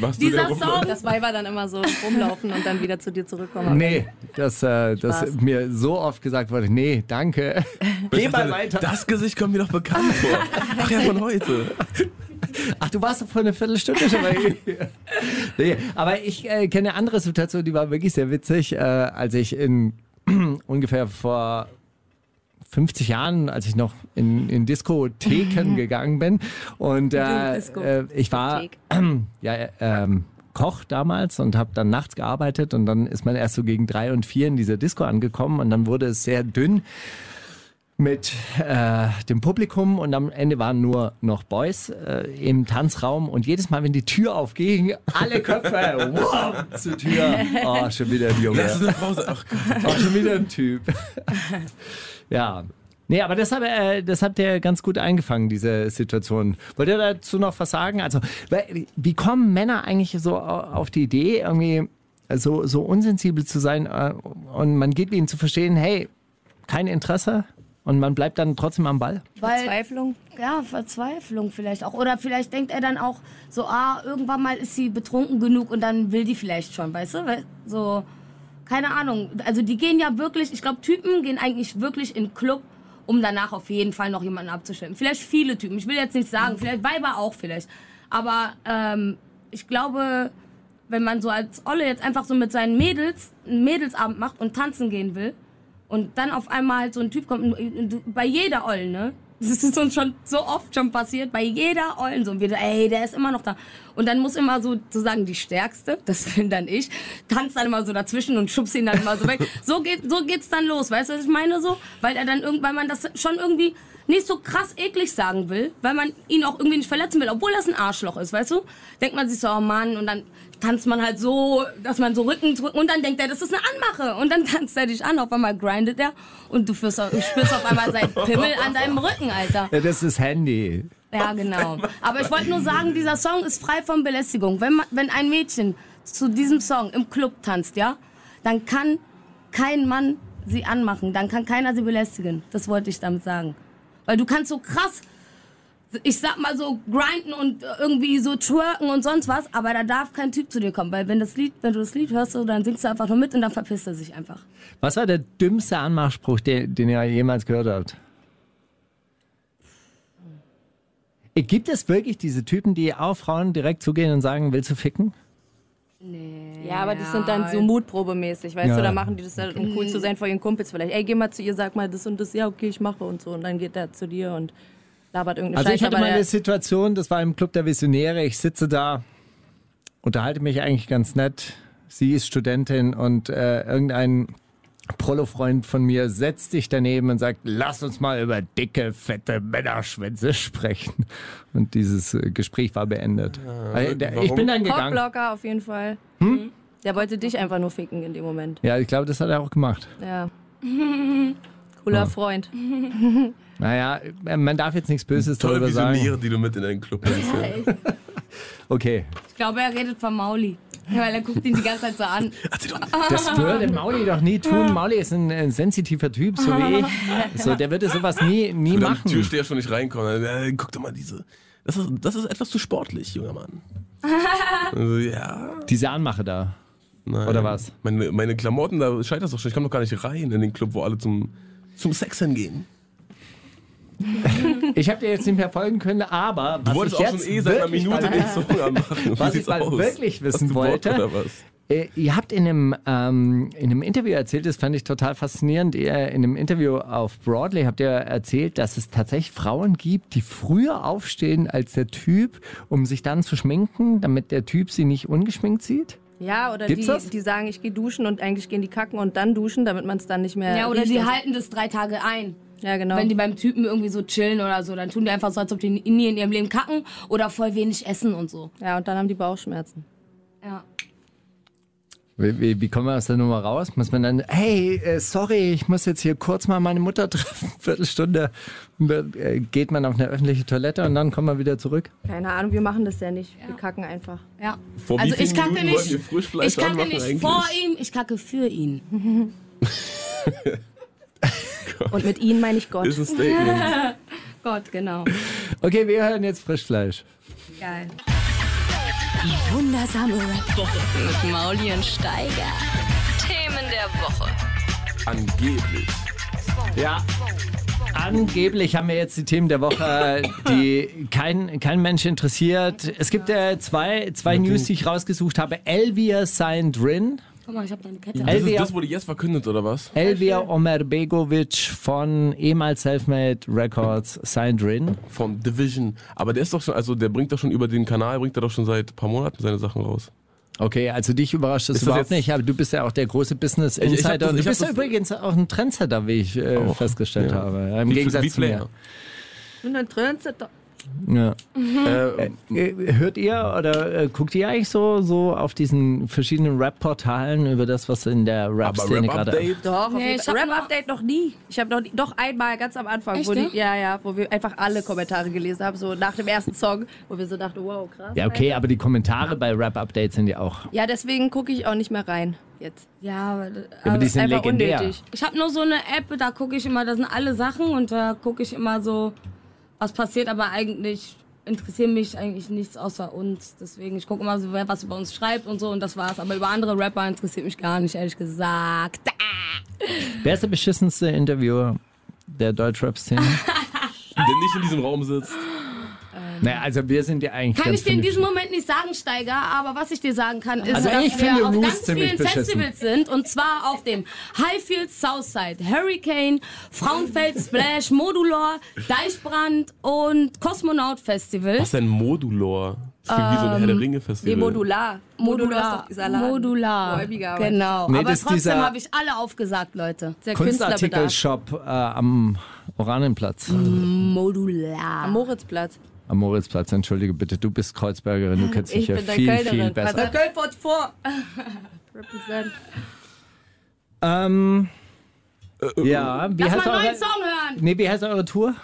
F: Warst du
G: Dieser Song,
A: Das Weiber dann immer so rumlaufen und dann wieder zu dir zurückkommen.
E: Nee, dass, äh,
A: Spaß.
E: mir so oft gesagt wurde, nee, danke. (laughs) Geh mal weiter.
F: Das Gesicht kommt mir doch bekannt vor. Ach ja, von heute. (laughs)
E: Ach, du warst doch vor einer Viertelstunde schon mal hier. (laughs) Nee, aber ich äh, kenne eine andere Situation, die war wirklich sehr witzig, äh, als ich in (clears throat) ungefähr vor 50 Jahren, als ich noch in, in Diskotheken gegangen bin. Und äh, äh, ich war (clears throat) ja, ähm, Koch damals und habe dann nachts gearbeitet und dann ist man erst so gegen drei und vier in dieser Disco angekommen und dann wurde es sehr dünn mit äh, dem Publikum und am Ende waren nur noch Boys äh, im Tanzraum und jedes Mal, wenn die Tür aufging, alle Köpfe (laughs) wow, zur Tür. Oh, schon wieder ein Junge.
F: Das ist eine Frau. Ach Gott.
E: Oh, schon wieder ein Typ. (laughs) ja. Nee, aber das, hab, äh, das habt ihr ganz gut eingefangen, diese Situation. Wollt ihr dazu noch was sagen? Also, wie kommen Männer eigentlich so au- auf die Idee, irgendwie so, so unsensibel zu sein äh, und man gibt ihnen zu verstehen, hey, kein Interesse und man bleibt dann trotzdem am Ball?
G: Weil,
A: Verzweiflung?
G: ja, Verzweiflung vielleicht auch. Oder vielleicht denkt er dann auch so, ah, irgendwann mal ist sie betrunken genug und dann will die vielleicht schon, weißt du? So, keine Ahnung. Also die gehen ja wirklich, ich glaube, Typen gehen eigentlich wirklich in Club, um danach auf jeden Fall noch jemanden abzustellen. Vielleicht viele Typen, ich will jetzt nicht sagen, vielleicht Weiber auch vielleicht. Aber ähm, ich glaube, wenn man so als Olle jetzt einfach so mit seinen Mädels einen Mädelsabend macht und tanzen gehen will und dann auf einmal halt so ein Typ kommt, bei jeder Ollen, ne? Das ist uns schon so oft schon passiert, bei jeder so. Und wir, ey, der ist immer noch da. Und dann muss immer so, sozusagen die Stärkste, (laughs) das bin dann ich, tanzt dann immer so dazwischen und schubst ihn dann immer so weg. So, geht, so geht's dann los, weißt du, was ich meine so? Weil er dann irgendwann, man das schon irgendwie nicht so krass eklig sagen will, weil man ihn auch irgendwie nicht verletzen will, obwohl das ein Arschloch ist, weißt du? Denkt man sich so, oh Mann, und dann tanzt man halt so, dass man so Rücken drückt und dann denkt er, das ist eine Anmache und dann (laughs) tanzt er dich an, auf einmal grindet er und du spürst, spürst auf einmal seinen Pimmel an deinem Rücken, Alter.
E: Ja, das ist Handy.
G: Ja, genau. Aber ich wollte nur sagen, dieser Song ist frei von Belästigung. Wenn, man, wenn ein Mädchen zu diesem Song im Club tanzt, ja, dann kann kein Mann sie anmachen, dann kann keiner sie belästigen. Das wollte ich damit sagen. Weil du kannst so krass, ich sag mal so, grinden und irgendwie so twerken und sonst was, aber da darf kein Typ zu dir kommen. Weil wenn, das Lied, wenn du das Lied hörst, so, dann singst du einfach nur mit und dann verpisst er sich einfach.
E: Was war der dümmste Anmachspruch, den, den ihr jemals gehört habt? Äh, Gibt es wirklich diese Typen, die auf Frauen direkt zugehen und sagen, willst du ficken?
A: Ja, aber das sind dann so mutprobemäßig, weißt
E: Ja.
A: du, da machen die das dann, um cool zu sein vor ihren Kumpels vielleicht. Ey, geh mal zu ihr, sag mal das und das, ja, okay, ich mache und so. Und dann geht er zu dir und labert irgendeine
E: Also ich
A: Scheiße.
E: hatte
A: aber
E: mal eine Situation, das war im Club der Visionäre. Ich sitze da, unterhalte mich eigentlich ganz nett. Sie ist Studentin und äh, irgendein Prollo-Freund von mir setzt sich daneben und sagt, lass uns mal über dicke, fette Männerschwänze sprechen. Und dieses äh, Gespräch war beendet. Weil der, ich
F: warum?
E: bin dann gegangen.
A: Cockblocker auf jeden Fall.
E: Hm?
A: Der wollte dich einfach nur ficken in dem Moment.
E: Ja, ich glaube, das hat er auch gemacht.
A: Ja. (laughs) Cooler Freund. (laughs)
E: Naja, äh, man darf jetzt nichts Böses
F: Tolle
E: darüber sagen.
F: Visionäre, die du mit in deinen Club nimmst. Ja.
E: Okay.
G: Ich glaube, er redet von Mauli. Weil er guckt ihn die ganze Zeit so an.
E: Das würde Mauli doch nie tun. Mauli ist ein, ein sensitiver Typ, so wie ich. So, der würde sowas nie, nie
F: Und am
E: machen.
F: Türsteher schon nicht reinkommen. Äh, guck doch mal diese. Das ist, das ist etwas zu sportlich, junger Mann. also, ja.
E: Diese Anmache da.
F: Nein.
E: Oder was?
F: Meine, meine Klamotten, da scheitert das doch schon. Ich komme doch gar nicht rein in den Club, wo alle zum, zum Sex hingehen. (laughs)
E: Ich habe dir jetzt nicht mehr folgen können, aber
F: Du
E: was
F: wolltest
E: ich
F: auch
E: jetzt
F: schon eh seit einer
E: wirklich
F: Minute Song anmachen. Wie (laughs)
E: Was ich mal
F: aus?
E: wirklich wissen wollte-? Äh, ihr habt in einem, ähm, in einem Interview erzählt, das fand ich total faszinierend. Ihr, in einem Interview auf Broadway habt ihr erzählt, dass es tatsächlich Frauen gibt, die früher aufstehen als der Typ, um sich dann zu schminken, damit der Typ sie nicht ungeschminkt sieht.
A: Ja, oder
E: Gibt's
A: die,
E: das?
A: die sagen, ich gehe duschen und eigentlich gehen die kacken und dann duschen, damit man es dann nicht mehr.
G: Ja, oder
A: riecht
G: die
A: so.
G: halten das drei Tage ein.
A: Ja, genau.
G: Wenn die beim Typen irgendwie so chillen oder so, dann tun die einfach so, als ob die nie in ihrem Leben kacken oder voll wenig essen und so.
A: ja, und dann haben die Bauchschmerzen.
G: Ja.
E: Wie, wie, wie kommen wir aus der Nummer raus? Muss man dann, hey, äh, sorry, ich muss jetzt hier kurz mal meine Mutter (laughs) treffen, Viertelstunde. Äh, geht man auf eine öffentliche Toilette und dann kommt man wieder zurück.
A: Keine Ahnung, wir machen das ja nicht. Wir kacken einfach.
G: Ja.
F: Vor
G: also ich kacke nicht, ich kacke nicht
F: eigentlich?
G: vor ihm, ich kacke für ihn. (laughs) (laughs)
A: Und mit ihnen meine ich Gott.
F: Ist ein Statement. (laughs)
G: Gott, genau.
E: Okay, wir hören jetzt Frischfleisch.
G: Geil.
B: Die wundersame Rap-Woche mit Mauli und Steiger. Themen der Woche.
F: Angeblich.
E: Ja. Angeblich haben wir jetzt die Themen der Woche, die kein, kein Mensch interessiert. Es gibt äh, zwei, zwei News, die ich rausgesucht habe. Elvia signed Rin.
G: Guck mal, ich habe deine Kette.
F: Das, ist,
E: Elvia,
F: das wurde jetzt verkündet, oder was?
E: Elvia Omerbegovic von ehemals Selfmade Records signed Rin.
F: Von Division. Aber der ist doch schon, also der bringt doch schon über den Kanal, bringt er doch schon seit ein paar Monaten seine Sachen raus.
E: Okay, also dich überrascht das
F: das
E: überhaupt nicht, aber du bist ja auch der große Business
F: Ich- ich
E: Insider
F: das-
E: und du
F: ich
E: bist ja übrigens auch ein Trendsetter, wie ich äh,
F: Auch,
E: festgestellt
F: ja.
E: habe. Im
F: Wie-
E: Gegensatz
F: wie
E: zu mir.
F: Flair.
A: Und ein Trendsetter.
E: Ja.
F: Äh,
E: Äh, Hört ihr oder äh, guckt ihr eigentlich so, so auf diesen verschiedenen Rap-Portalen über das, was in der
F: aber
E: Rap-Szene gerade...
F: Rap-Update?
A: Doch,
G: Nee, ich
A: Fall.
G: hab nur-
A: Rap-Update noch nie. Ich habe noch nie, doch einmal ganz am Anfang,
G: Echt,
A: wo die,
G: ja?
A: ja, wo wir einfach alle Kommentare gelesen haben, so nach dem ersten Song, wo wir so dachten, wow, krass.
E: Ja, okay, aber die Kommentare bei Rap-Updates sind ja auch...
A: Ja, deswegen gucke ich auch nicht mehr rein jetzt.
G: Ja, aber,
E: Aber die
A: ist
E: sind
A: einfach
E: legendär.
A: unnötig.
G: Ich habe nur so eine App, da gucke ich immer, da sind alle Sachen und da gucke ich immer so, was passiert, aber eigentlich interessiert mich eigentlich nichts außer uns. Deswegen, ich gucke immer so, wer was über uns schreibt und so und das war's. Aber über andere Rapper interessiert mich gar nicht, ehrlich gesagt. (laughs)
E: Wer ist der beschissenste Interviewer der Deutschrap-Szene? (laughs)
F: Der nicht in diesem Raum sitzt.
E: Naja, also wir sind ja eigentlich
G: Kann
E: ganz
G: ich dir in diesem Moment nicht sagen, Steiger, aber was ich dir sagen kann, ist,
E: Also ich
G: dass
E: finde
G: wir auf
E: Roos
G: ganz vielen
E: beschissen.
G: Festivals sind und zwar auf dem Highfield Southside, Hurricane, Frauenfeld Splash, Modulor, Deichbrand und Kosmonaut Festival.
F: Was ist denn Modulor? Das klingt wie so ein Herr der Ringe-Festival.
A: Nee, modular. Modular ist doch dieser Laden.
G: Modular.
A: Wo Amiga arbeitet.
G: Genau.
E: Nee,
G: aber trotzdem habe ich alle aufgesagt, Leute.
A: Der.
E: Kunstartikelshop äh, am Oranienplatz.
G: Modular.
A: Am Moritzplatz.
E: Am Moritzplatz, entschuldige bitte, du bist Kreuzbergerin, du kennst dich
A: Ich
E: ja
A: bin der
E: viel,
A: Kölnerin.
E: viel besser.
A: Also Köln fort vor. (laughs) Represent.
E: Ähm, ja, wie
G: Lass
E: heißt
G: mal einen
E: eure...
G: neuen Song hören.
E: Nee, wie heißt eure Tour?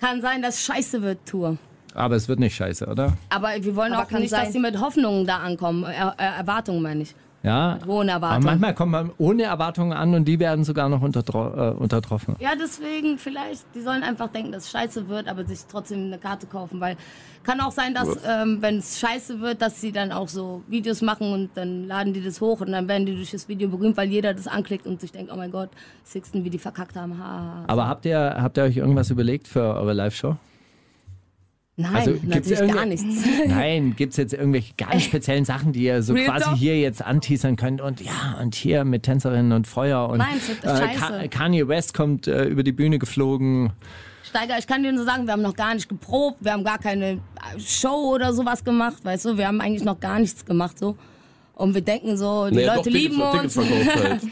G: Kann sein, dass scheiße wird, Tour.
E: Aber es wird nicht scheiße, oder?
G: Aber wir wollen
A: Aber
G: auch
A: kann
G: nicht,
A: sein.
G: dass sie mit Hoffnungen da ankommen. Er, äh, Erwartungen meine ich.
E: Ja. Aber
G: Erwartungen.
E: manchmal kommt man ohne Erwartungen an und die werden sogar noch unterdro äh, untertroffen.
G: Ja, deswegen vielleicht, die sollen einfach denken, dass es scheiße wird, aber sich trotzdem eine Karte kaufen, weil kann auch sein, dass ähm, wenn es scheiße wird, dass sie dann auch so Videos machen und dann laden die das hoch und dann werden die durch das Video berühmt, weil jeder das anklickt und sich denkt, oh mein Gott, Sixten, wie die verkackt haben. Ha, ha, ha.
E: Aber habt ihr, habt ihr euch irgendwas überlegt für eure Live-Show?
G: Nein,
E: Also, gibt's
G: gar nichts. (laughs)
E: Nein, gibt es jetzt irgendwelche ganz speziellen Sachen, die ihr so
G: Real
E: quasi
G: Talk?
E: hier jetzt anteasern könnt und ja, und hier mit Tänzerinnen und Feuer und
G: Nein, es wird scheiße.
E: Ka- Kanye West kommt äh, über die Bühne geflogen.
G: Steiger, ich kann dir nur sagen, wir haben noch gar nicht geprobt, wir haben gar keine äh, Show oder sowas gemacht, weißt du, wir haben eigentlich noch gar nichts gemacht so. Und wir denken so, die
F: Naja,
G: Leute
F: doch,
G: lieben
F: Tickets,
G: uns,
F: Tickets halt.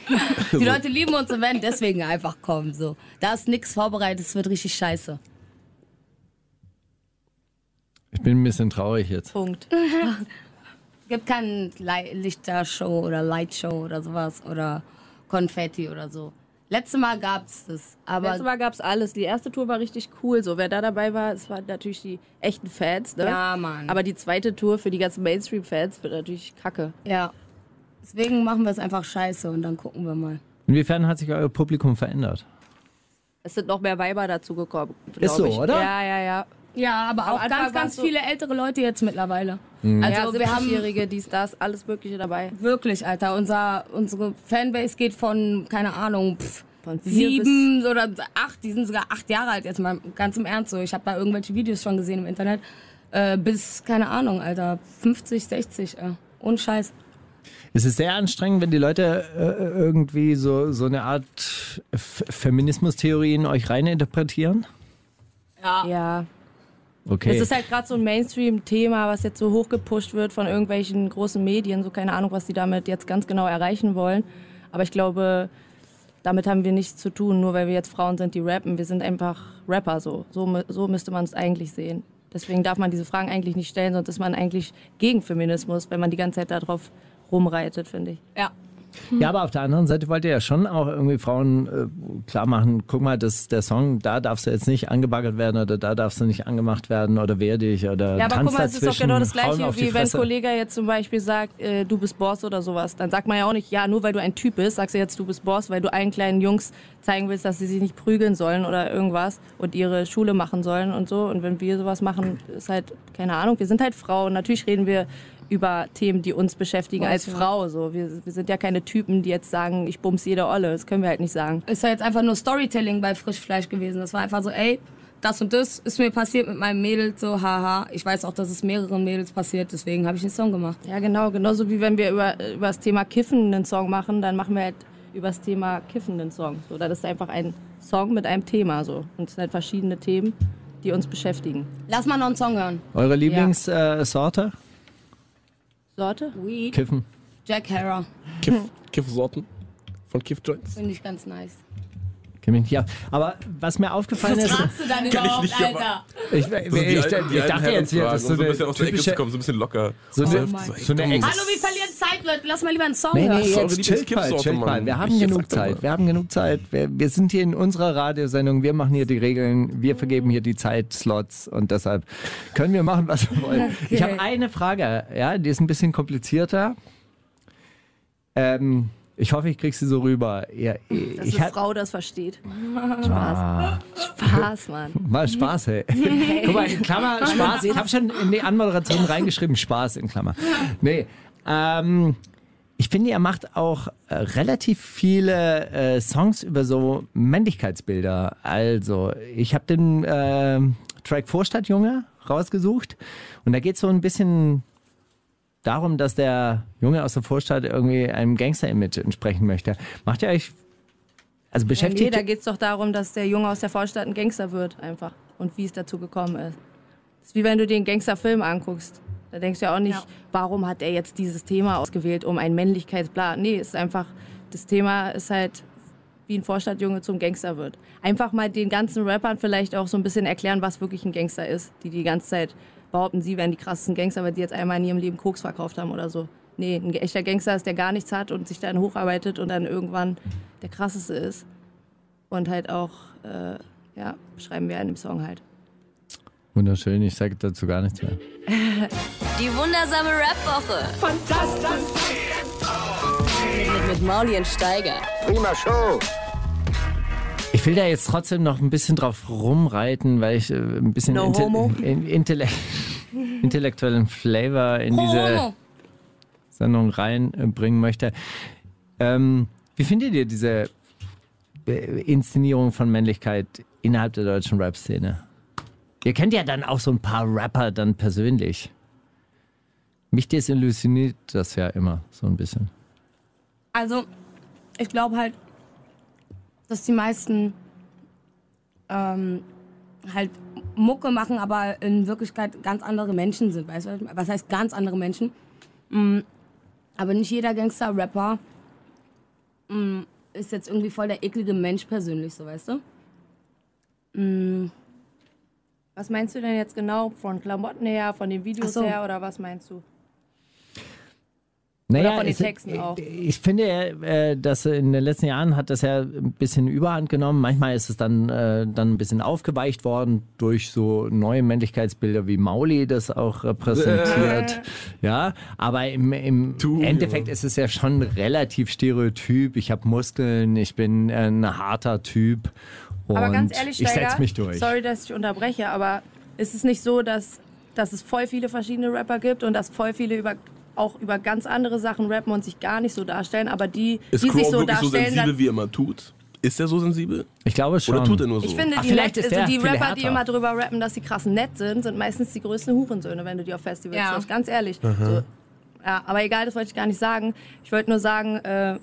F: (laughs) (laughs)
G: die Leute lieben uns und werden deswegen einfach kommen so. Da ist nichts vorbereitet, es wird richtig scheiße.
E: Ich bin ein bisschen traurig jetzt.
A: Punkt. (laughs)
G: Gibt keine Li- Lichtershow oder Lightshow oder sowas oder Konfetti oder so. Letztes Mal gab's das, aber
A: Letztes Mal gab es alles. Die erste Tour war richtig cool. So, wer da dabei war, es waren natürlich die echten Fans. Ne?
G: Ja, Mann.
A: Aber die zweite Tour für die ganzen Mainstream-Fans wird natürlich kacke.
G: ja. Deswegen machen wir es einfach scheiße und dann gucken wir mal.
E: Inwiefern hat sich euer Publikum verändert?
A: Es sind noch mehr Weiber dazu gekommen.
E: Ist so,
A: ich.
E: oder?
A: Ja, ja, ja.
G: Ja, aber auch ganz, ganz
A: so-
G: viele ältere Leute jetzt mittlerweile.
E: Mhm.
A: Also
G: Also wir haben
A: 70-Jährige, dies, das, alles Mögliche dabei.
G: wirklich, Alter, unser, unsere Fanbase geht von, keine Ahnung, pff,
A: Von
G: sieben oder acht, die sind sogar acht Jahre alt jetzt mal, ganz im Ernst so. Ich habe da irgendwelche Videos schon gesehen im Internet. Äh, bis, keine Ahnung, Alter, 50, 60, äh, ohne Scheiß.
E: Es ist sehr anstrengend, wenn die Leute äh, irgendwie so, so eine Art F Feminismus-Theorie in euch reininterpretieren.
A: Ja.
E: Okay.
A: Es ist halt gerade so ein Mainstream-Thema, was jetzt so hochgepusht wird von irgendwelchen großen Medien. So keine Ahnung, was die damit jetzt ganz genau erreichen wollen. Aber ich glaube, damit haben wir nichts zu tun, nur weil wir jetzt Frauen sind, die rappen. Wir sind einfach Rapper so. So, so müsste man es eigentlich sehen. Deswegen darf man diese Fragen eigentlich nicht stellen, sonst ist man eigentlich gegen Feminismus, wenn man die ganze Zeit darauf rumreitet, finde ich.
G: Ja.
E: Ja, aber auf der anderen Seite wollt ihr ja schon auch irgendwie Frauen äh, klar machen, guck mal, das, der Song, da darfst du jetzt nicht angebaggert werden oder da darfst du nicht angemacht werden oder wehr dich oder
A: Ja, aber
E: tanz
A: guck mal, es ist doch genau das Gleiche, wie wenn ein. Kollege jetzt zum Beispiel sagt, äh, du bist Boss oder sowas. Dann sagt man ja auch nicht, ja, nur weil du ein Typ bist, sagst du jetzt, du bist Boss, weil du allen kleinen Jungs zeigen willst, dass sie sich nicht prügeln sollen oder irgendwas und ihre Schule machen sollen und so. Und wenn wir sowas machen, ist halt, keine Ahnung, wir sind halt Frauen. Natürlich reden wir über Themen, die uns beschäftigen als
G: ja.
A: Frau. So. Wir, wir sind ja keine Typen, die jetzt sagen, ich bums jede Olle. Das können wir halt nicht sagen.
G: Ist ja jetzt einfach nur Storytelling bei Frischfleisch gewesen. Das war einfach so, ey, das und das ist mir passiert mit meinem Mädel, so haha. Ich weiß auch, dass es mehreren Mädels passiert, deswegen habe ich einen Song gemacht.
A: Ja, genau. Genauso wie wenn wir über, über das Thema Kiffen einen Song machen, dann machen wir halt über das Thema Kiffen einen Song. So, das ist einfach ein Song mit einem Thema. So. Und es sind halt verschiedene Themen, die uns beschäftigen.
G: Lass mal noch einen Song hören.
E: Eure Lieblingssorte? Äh, Sorte?
G: Weed,
E: Kiffen.
G: Jack Harrow.
F: Kiff, Kiffsorten von Kiff Joints.
G: Finde ich ganz nice.
E: Kenn mich nicht aus. Aber was mir aufgefallen
G: Was
E: ist,
G: fragst du dann überhaupt,
F: nicht, aber-
G: Alter?
E: ich, ich,
F: So
E: ich, ich,
F: alten- alten
E: dachte jetzt hier,
F: Herren
E: das ist
F: fragen,
E: so
F: um so ein bisschen aus der Ecke zu kommen, so ein bisschen locker.
E: so eine,
F: mein
E: so eine
G: Hallo, wir verlieren Zeit, Leute. Lass mal lieber einen Song
E: Nee,
G: hören.
E: nee,
F: Sorry,
E: jetzt chillt mal, chillt mal. Wir haben
F: Ich
E: genug Zeit. Wir haben genug Zeit. Wir, wir sind hier in unserer Radiosendung. Wir machen hier die Regeln. Wir vergeben hier die Zeitslots und deshalb können wir machen, was wir wollen. Ich habe eine Frage, ja, die ist ein bisschen komplizierter. Ähm, ich hoffe, ich krieg sie so rüber. Ja,
A: Dass
E: ich
A: eine Frau das versteht. Spaß. Spaß, Mann.
E: Mal Spaß, (laughs) hey. Guck mal, in Klammer, Spaß. Ich habe schon in die Anmoderation reingeschrieben, Spaß in Klammer. Nee, ähm, ich finde, er macht auch äh, relativ viele äh, Songs über so Männlichkeitsbilder. Also, ich habe den äh, Track Vorstadtjunge rausgesucht und da geht es so ein bisschen darum, dass der Junge aus der Vorstadt irgendwie einem Gangster-Image entsprechen möchte. Macht ihr euch, also
A: Ja, nee,
E: beschäftigt
A: da geht es doch darum, dass der Junge aus der Vorstadt ein Gangster wird, einfach. Und wie es dazu gekommen ist. Das ist wie wenn du dir einen Gangsterfilm anguckst. Da denkst du ja auch nicht,
G: Ja.
A: warum hat er jetzt dieses Thema ausgewählt, um ein Männlichkeitsbla. Nee, es ist einfach, das Thema ist halt, wie ein Vorstadtjunge zum Gangster wird. Einfach mal den ganzen Rappern vielleicht auch so ein bisschen erklären, was wirklich ein Gangster ist. Die die ganze Zeit behaupten, sie wären die krassesten Gangster, weil die jetzt einmal in ihrem Leben Koks verkauft haben oder so. Nee, ein echter Gangster ist, der gar nichts hat und sich dann hocharbeitet und dann irgendwann der krasseste ist. Und halt auch, äh, ja, beschreiben wir in dem Song halt.
E: Wunderschön, ich sage dazu gar nichts mehr. (laughs)
B: Die wundersame Rap-Woche. Fantastisch. Mit, mit, mit Mauli und Steiger.
C: Prima Show.
E: Ich will da jetzt trotzdem noch ein bisschen drauf rumreiten, weil ich äh, ein bisschen
A: No homo.
E: in, intelle (laughs) intellektuellen Flavor in diese
G: Homo.
E: Sendung reinbringen möchte. Ähm, wie findet ihr diese äh, Inszenierung von Männlichkeit innerhalb der deutschen Rap-Szene? Ihr kennt ja dann auch so ein paar Rapper dann persönlich. Mich desillusioniert das ja immer so ein bisschen.
G: Also, ich glaube halt, dass die meisten ähm, halt Mucke machen, aber in Wirklichkeit ganz andere Menschen sind. Weißt du, was heißt ganz andere Menschen? Mm, aber nicht jeder Gangster-Rapper mm, ist jetzt irgendwie voll der eklige Mensch persönlich, so weißt du? Mm,
A: Was meinst du denn jetzt genau? Von Klamotten her, von den Videos
G: so.
A: her oder was meinst du?
E: Naja,
A: von den Texten auch.
E: Ich finde, äh, dass in den letzten Jahren hat das ja ein bisschen Überhand genommen. Manchmal ist es dann, äh, dann ein bisschen aufgeweicht worden durch so neue Männlichkeitsbilder, wie Mauli das auch repräsentiert. Ja, aber im, im
F: Du,
E: Endeffekt
F: ja.
E: ist es ja schon relativ stereotyp. Ich habe Muskeln, ich bin äh, ein harter Typ. Und
A: aber ganz ehrlich,
E: ich
A: Steiger,
E: setze mich durch.
A: sorry, dass ich unterbreche, aber ist es nicht so, dass, dass es voll viele verschiedene Rapper gibt und dass voll viele über, auch über ganz andere Sachen rappen und sich gar nicht so darstellen, aber die,
F: Ist
A: die
F: Crow
A: sich so
F: wirklich so
A: darstellen,
F: sensibel,
A: dann,
F: wie er immer tut? Ist er so sensibel?
E: Ich glaube schon.
F: Oder tut er nur so?
A: ich finde,
E: Ah,
A: die,
E: vielleicht
A: nett,
E: ist
A: also die Rapper, die
E: härter.
A: immer drüber rappen, dass sie krass nett sind, sind meistens die größten Hurensöhne, wenn du die auf Festivals
G: Ja.
A: triffst. Ganz ehrlich. So, ja, aber egal, das wollte ich gar nicht sagen. Ich wollte nur sagen, äh,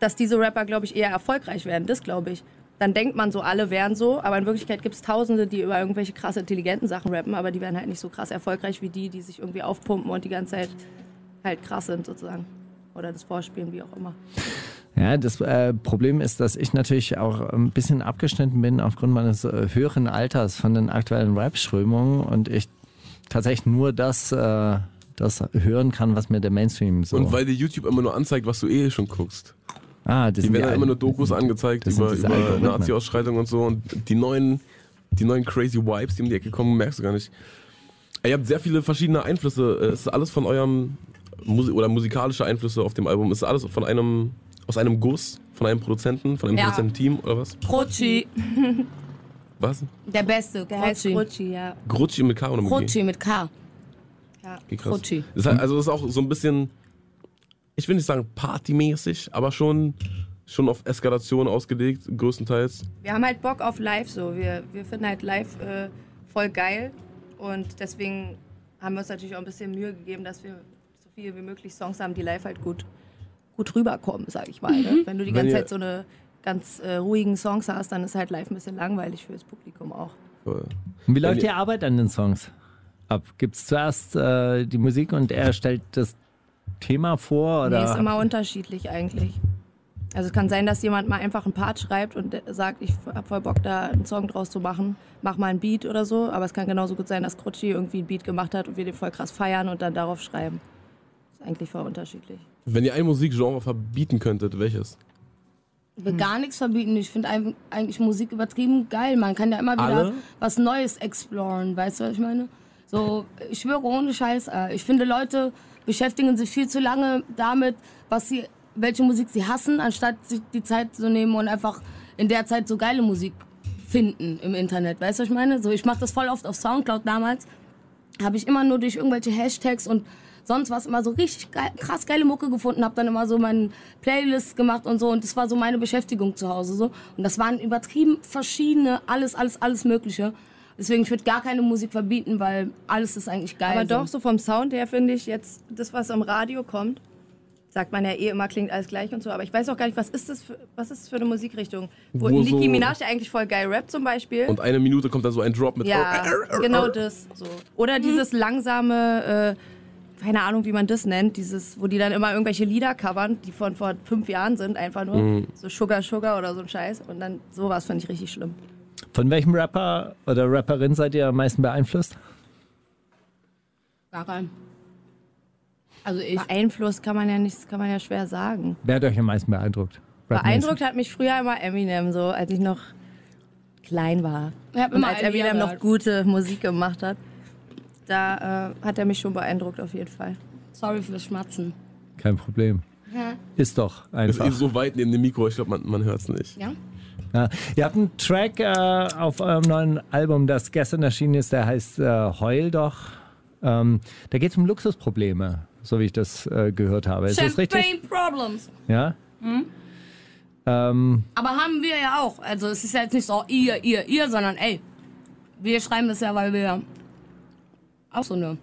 A: dass diese Rapper, glaube ich, eher erfolgreich werden. Das glaube ich. Dann denkt man so, alle wären so, aber in Wirklichkeit gibt es Tausende, die über irgendwelche krass intelligenten Sachen rappen, aber die werden halt nicht so krass erfolgreich wie die, die sich irgendwie aufpumpen und die ganze Zeit halt krass sind sozusagen. Oder das Vorspielen, wie auch immer.
E: Ja, das äh, Problem ist, dass ich natürlich auch ein bisschen abgeschnitten bin aufgrund meines äh, höheren Alters von den aktuellen Rap-Strömungen und ich tatsächlich nur das, äh, das hören kann, was mir der Mainstream so.
F: Und weil dir YouTube immer nur anzeigt, was du eh schon guckst.
E: ah, das
F: Die
E: sind
F: werden
E: die
F: dann immer nur Dokus angezeigt über, über. Nazi-Ausschreitungen und so. Und die neuen, die neuen crazy Vibes, die um die Ecke kommen, merkst du gar nicht. Ihr habt sehr viele verschiedene Einflüsse. Es ist alles von eurem Musi oder musikalische Einflüsse auf dem Album. Ist alles von einem aus einem Guss, von einem Produzenten, von einem
G: Ja.
F: Produzententeam oder was?
A: Krotschi. (laughs)
F: Was?
G: Der Beste,
A: Der heißt
G: Krotschi.
A: Krotschi, ja.
F: Grutschi mit K oder mit G?
G: Krotschi mit K.
A: ja.
F: Okay, krass. Das ist halt, also das ist auch so ein bisschen, ich will nicht sagen partymäßig, aber schon, schon auf Eskalation ausgelegt, größtenteils.
A: Wir haben halt Bock auf live so. Wir, wir finden halt live äh, voll geil. Und deswegen haben wir uns natürlich auch ein bisschen Mühe gegeben, dass wir viel wie möglich Songs haben, die live halt gut, gut rüberkommen, sag ich mal. Ne? Wenn du die ganze Zeit so eine ganz äh, ruhigen Songs hast, dann ist halt live ein bisschen langweilig fürs Publikum auch.
F: Voll.
E: Und wie läuft die
F: ihr-
E: Arbeit an den Songs ab? Gibt es zuerst äh, die Musik und er stellt das Thema vor? Oder?
A: Nee, ist immer unterschiedlich eigentlich. Also es kann sein, dass jemand mal einfach einen Part schreibt und sagt, ich hab voll Bock, da einen Song draus zu machen. Mach mal einen Beat oder so. Aber es kann genauso gut sein, dass Krutschi irgendwie einen Beat gemacht hat und wir den voll krass feiern und dann darauf schreiben. Ist eigentlich voll unterschiedlich.
F: Wenn ihr ein Musikgenre verbieten könntet, welches?
G: Ich will gar nichts verbieten. Ich finde eigentlich Musik übertrieben geil. Man kann ja immer wieder
F: Alle?
G: was Neues exploren. Weißt du, was ich meine? So, ich schwöre ohne Scheiß. äh, Ich finde, Leute beschäftigen sich viel zu lange damit, was sie, welche Musik sie hassen, anstatt sich die Zeit zu nehmen und einfach in der Zeit so geile Musik finden im Internet. Weißt du, was ich meine? So, ich mache das voll oft auf Soundcloud damals. Habe ich immer nur durch irgendwelche Hashtags und sonst was immer so richtig geil, krass geile Mucke gefunden, habe dann immer so meine Playlists gemacht und so und das war so meine Beschäftigung zu Hause so und das waren übertrieben verschiedene alles alles alles mögliche. Deswegen ich würde gar keine Musik verbieten, weil alles ist eigentlich geil.
A: Aber
G: so.
A: doch, so vom Sound her finde ich jetzt, das, was im Radio kommt, sagt man ja eh immer, klingt alles gleich und so. Aber ich weiß auch gar nicht, was ist das für, was ist das für eine Musikrichtung? Wo,
F: Wo
A: Nicki
F: so-
A: Minaj ja eigentlich voll geil rappt zum Beispiel.
F: Und eine Minute kommt da so ein Drop mit.
A: ja, (laughs) genau das. So. Oder dieses langsame, äh, keine Ahnung, wie man das nennt, dieses, wo die dann immer irgendwelche Lieder covern, die von vor fünf Jahren sind, einfach nur. So Sugar Sugar oder so ein Scheiß. Und dann sowas finde ich richtig schlimm.
E: Von welchem Rapper oder Rapperin seid ihr am meisten beeinflusst?
G: gar kein. Also ich
A: Beeinflusst kann man ja nicht, kann man ja schwer sagen.
E: Wer hat euch am meisten beeindruckt?
A: Beeindruckt hat mich früher immer Eminem, so als ich noch klein war.
G: Ich
A: Und
G: immer
A: als
G: Eminem
A: noch gute Musik gemacht hat, da äh, hat er mich schon beeindruckt auf jeden Fall.
G: sorry fürs Schmatzen.
E: Kein Problem. Ist doch
F: Ist
E: einfach.
F: eh so weit neben dem Mikro, ich glaube, man, man hört es nicht.
G: Ja?
E: Ja. Ihr habt einen Track äh, auf eurem neuen Album, das gestern erschienen ist, der heißt äh, Heul doch. Ähm, da geht es um Luxusprobleme, so wie ich das äh, gehört habe. Ist das richtig?
G: Champagne Problems.
E: Ja. Ähm,
G: Aber haben wir ja auch. Also es ist ja jetzt nicht so ihr, ihr, ihr, sondern ey, wir schreiben das ja, weil wir auch so eine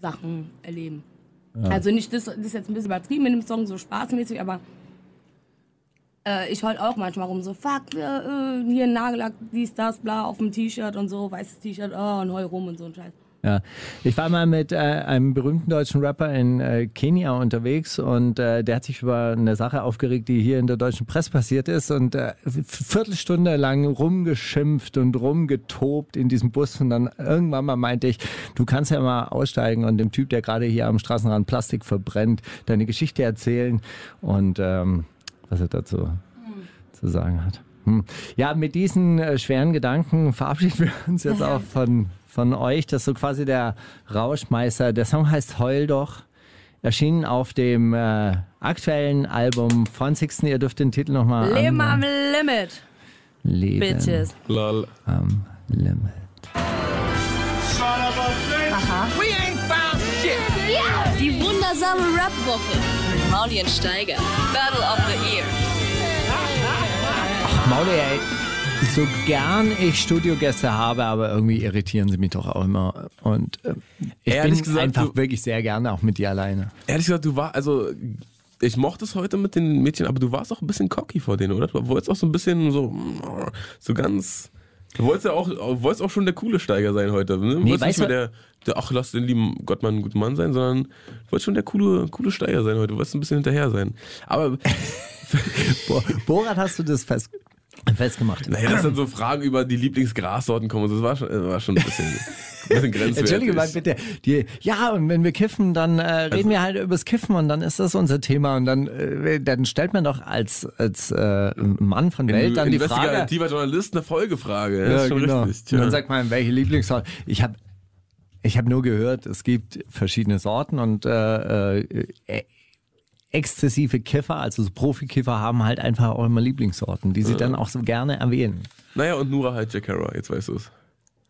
G: Sachen erleben. Also nicht, das, das ist jetzt ein bisschen übertrieben in dem Song, so spaßmäßig, aber äh, ich heul auch manchmal rum, so fuck, äh, äh, hier ein Nagellack, dies, das, bla, auf dem T-Shirt und so, weißes T-Shirt, oh, und heul rum und so ein Scheiß.
E: Ja, ich war mal mit äh, einem berühmten deutschen Rapper in äh, Kenia unterwegs und äh, der hat sich über eine Sache aufgeregt, die hier in der deutschen Presse passiert ist und äh, Viertelstunde lang rumgeschimpft und rumgetobt in diesem Bus und dann irgendwann mal meinte ich, du kannst ja mal aussteigen und dem Typ, der gerade hier am Straßenrand Plastik verbrennt, deine Geschichte erzählen und ähm, was er dazu zu sagen hat. Hm. Ja, mit diesen äh, schweren Gedanken verabschieden wir uns jetzt auch von, von euch. Das ist so quasi der Rauschmeister. Der Song heißt Heul doch. Erschienen auf dem äh, aktuellen Album von Sixten. Ihr dürft den Titel nochmal
A: Leben am Limit,
E: Leben
A: Bitches.
F: Lol.
E: am Limit.
B: Die wundersame Rap-Woche mit Maulien Steiger. Battle of the Year.
E: Mauli, ey, so gern ich Studiogäste habe, aber irgendwie irritieren sie mich doch auch immer. Und äh, ich
F: Ehrlich
E: bin
F: gesagt,
E: einfach
F: du-
E: wirklich sehr gerne auch mit dir alleine.
F: Ehrlich gesagt, du war, also ich mochte es heute mit den Mädchen, aber du warst auch ein bisschen cocky vor denen, oder? Du wolltest auch so ein bisschen so, so ganz. Du wolltest ja auch, wolltest auch schon der coole Steiger sein heute. Ne? Du
E: Nee,
F: wolltest nicht mehr der, der, ach, lass den lieben Gott mal ein guter Mann sein, sondern du wolltest schon der coole, coole Steiger sein heute. Du wolltest ein bisschen hinterher sein. Aber, (laughs)
E: Bo Borat, hast du das fest festgemacht?
F: naja, dass dann so Fragen über die Lieblingsgrassorten kommen, das war schon, das war schon ein bisschen, ein bisschen (laughs) grenzwertig.
E: Entschuldige mal bitte. Die, ja, und wenn wir kiffen, dann äh, reden wir halt übers Kiffen und dann ist das unser Thema. Und dann, äh, dann stellt man doch als, als äh, Mann von Welt dann die Frage.
F: Investigativer Journalist eine Folgefrage. Ja, ist schon
E: genau.
F: richtig.
E: Und dann sagt man, welche Lieblingssorte. Ich habe ich hab nur gehört, es gibt verschiedene Sorten und äh, äh, exzessive Kiffer, also so Profikiffer, haben halt einfach auch immer Lieblingssorten, die sie dann auch so gerne erwähnen.
F: Naja, und Nura halt Jack Harrow, jetzt weißt du es.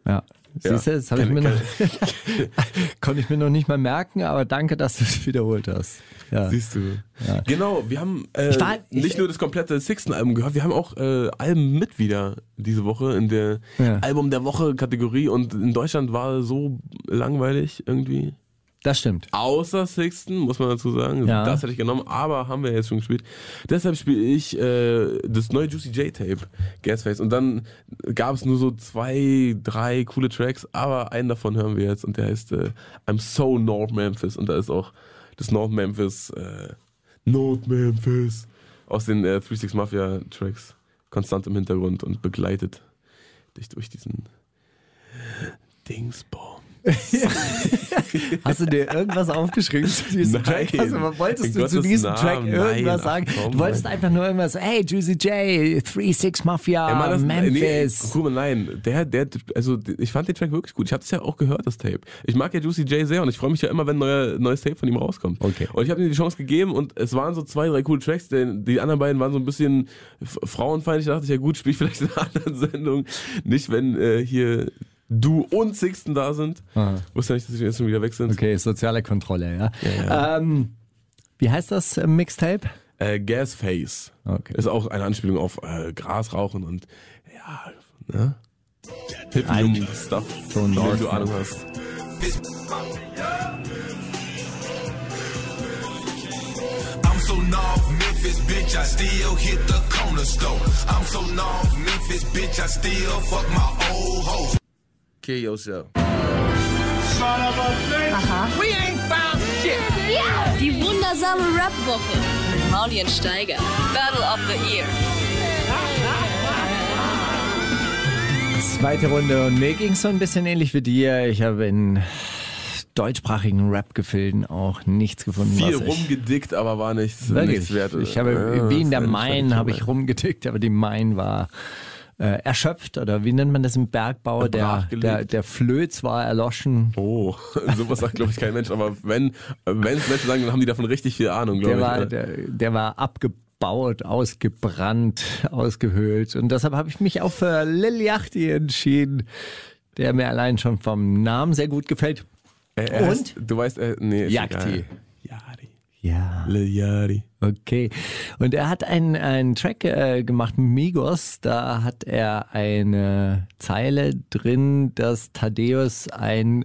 E: Ja. Siehst du, das hab ich mir noch, (laughs) konnte ich mir noch nicht mal merken, aber danke, dass du es wiederholt hast. Ja.
F: Siehst du. Genau, wir haben äh,
E: Ich war- ich-
F: nicht nur das komplette Sixten-Album gehört, wir haben auch äh, Alben mit wieder diese Woche in der
E: Ja.
F: Album der Woche-Kategorie und in Deutschland war so langweilig irgendwie.
E: Das stimmt.
F: Außer Sixten, muss man dazu sagen.
E: Ja.
F: Das hätte ich genommen, aber haben wir jetzt schon gespielt. Deshalb spiele ich äh, das neue Juicy J-Tape, Gasface. Und dann gab es nur so zwei, drei coole Tracks, aber einen davon hören wir jetzt und der heißt äh, I'm So North Memphis. Und da ist auch das North Memphis, äh, North Memphis aus den äh, 36 Mafia Tracks konstant im Hintergrund und begleitet dich durch diesen Dingsbaum. (laughs)
E: Hast du dir irgendwas aufgeschrieben zu diesem
F: Nein.
E: Track? Also, wolltest
F: In
E: du zu
F: Gottes
E: diesem
F: Namen,
E: Track irgendwas
F: nein,
E: sagen?
F: komm,
E: du wolltest einfach nur irgendwas, hey, Juicy J, 3-6 Mafia,
F: Mann, das-
E: Memphis.
F: Nee, guck mal, nein, der, der, also ich fand den Track wirklich gut. Ich habe das ja auch gehört, das Tape. Ich mag ja Juicy J sehr und ich freue mich ja immer, wenn ein neuer, neues Tape von ihm rauskommt.
E: Okay.
F: Und ich habe ihm die Chance gegeben und es waren so zwei, drei coole Tracks. denn Die anderen beiden waren so ein bisschen frauenfeindlich. Da dachte ich, ja gut, spiel ich vielleicht in einer anderen (laughs) Sendung. Nicht, wenn äh, hier du und Sixten da sind.
E: Aha.
F: Wusste ja nicht, dass wir jetzt schon wieder weg sind.
E: Okay, soziale Kontrolle, ja.
F: Ja,
E: Ähm, wie heißt das äh, Mixtape?
F: Äh, Gasface.
E: Okay.
F: Ist auch eine Anspielung auf äh, Gras rauchen und ja, ne?
E: Ein-
F: Hippie-Stuff,
E: so
F: von dem
E: Nord-
F: du Ahnung hast.
H: I'm so North Memphis, bitch, I still hit the corner store. I'm so North Memphis, bitch, I still fuck my old hoes.
F: Kill yourself.
B: Die wundersame Rap-Woche mit Maulien Steiger. Battle of the Year.
E: Zweite Runde und mir ging es so ein bisschen ähnlich wie dir. Ich habe in deutschsprachigen Rap-Gefilden auch nichts gefunden.
F: Viel
E: was ich
F: rumgedickt, aber war nichts,
E: Wirklich.
F: nichts wert.
E: Ich habe
F: Ja,
E: wie in der Main habe ich rumgetickt, aber die Main war äh, erschöpft oder wie nennt man das im Bergbau? Der,
F: Brachgelegt.
E: der, der Flöz war erloschen.
F: Oh, (laughs) sowas sagt, glaube ich, kein Mensch. Aber wenn es Menschen sagen, dann haben die davon richtig viel Ahnung, glaube
E: Der
F: ich.
E: war, der, der war abgebaut, ausgebrannt, ausgehöhlt. Und deshalb habe ich mich auch für Lil Yachty entschieden, der mir allein schon vom Namen sehr gut gefällt.
F: Er- er
E: Und?
F: heißt- du weißt, äh, nee. Yari.
E: Ja.
F: Lil Yari.
E: Okay. Und er hat einen, einen Track äh, gemacht mit Migos. Da hat er eine Zeile drin, dass Thaddeus ein,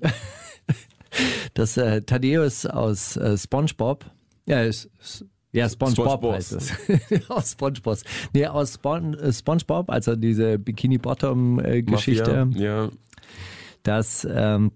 E: (laughs) dass äh, Thaddeus aus äh, SpongeBob, ja, ist, ja, SpongeBob heißt es. (laughs) aus SpongeBob. Nee, aus Spon äh, SpongeBob, also diese Bikini Bottom äh,
F: Ja.
E: dass ähm,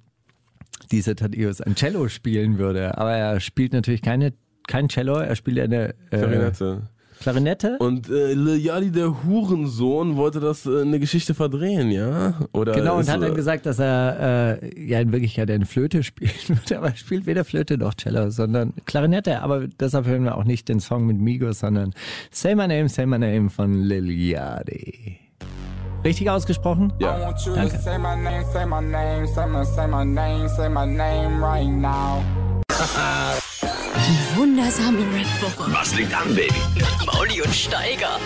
E: dieser Thaddeus ein Cello spielen würde. Aber er spielt natürlich keine, kein Cello, er spielt eine äh,
F: Klarinette.
E: Klarinette.
F: Und äh, Yachty, der Hurensohn, wollte das äh, eine Geschichte verdrehen, ja? Oder
E: Genau, und hat dann gesagt, dass er äh, ja in Wirklichkeit eine Flöte (laughs) spielen würde, aber er spielt weder Flöte noch Cello, sondern Klarinette. Aber deshalb hören wir auch nicht den Song mit Migos, sondern Say My Name, Say My Name von Lil Yachty. Richtig ausgesprochen?
F: Ja.
I: want you
E: Danke.
I: Now.
B: Wundersame Rap-Woche. Was liegt an, Baby? Mauli und Steiger.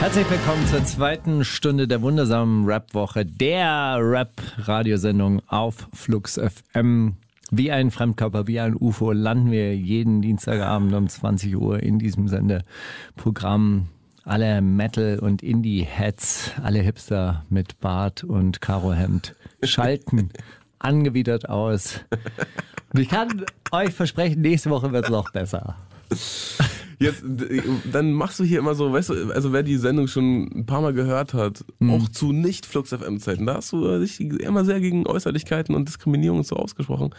E: Herzlich willkommen zur zweiten Stunde der wundersamen Rap-Woche, der Rap-Radiosendung auf Flux FM. Wie ein Fremdkörper, wie ein UFO landen wir jeden Dienstagabend um 20 Uhr in diesem Sendeprogramm. Alle Metal- und Indie-Heads, alle Hipster mit Bart und Karohemd schalten (laughs) angewidert aus. Und ich kann euch versprechen, nächste Woche wird es noch besser.
F: Jetzt, dann machst du hier immer so, weißt du, also wer die Sendung schon ein paar Mal gehört hat,
E: Mhm.
F: auch zu nicht Flux FM Zeiten, da hast du dich immer sehr gegen Äußerlichkeiten und Diskriminierung so ausgesprochen.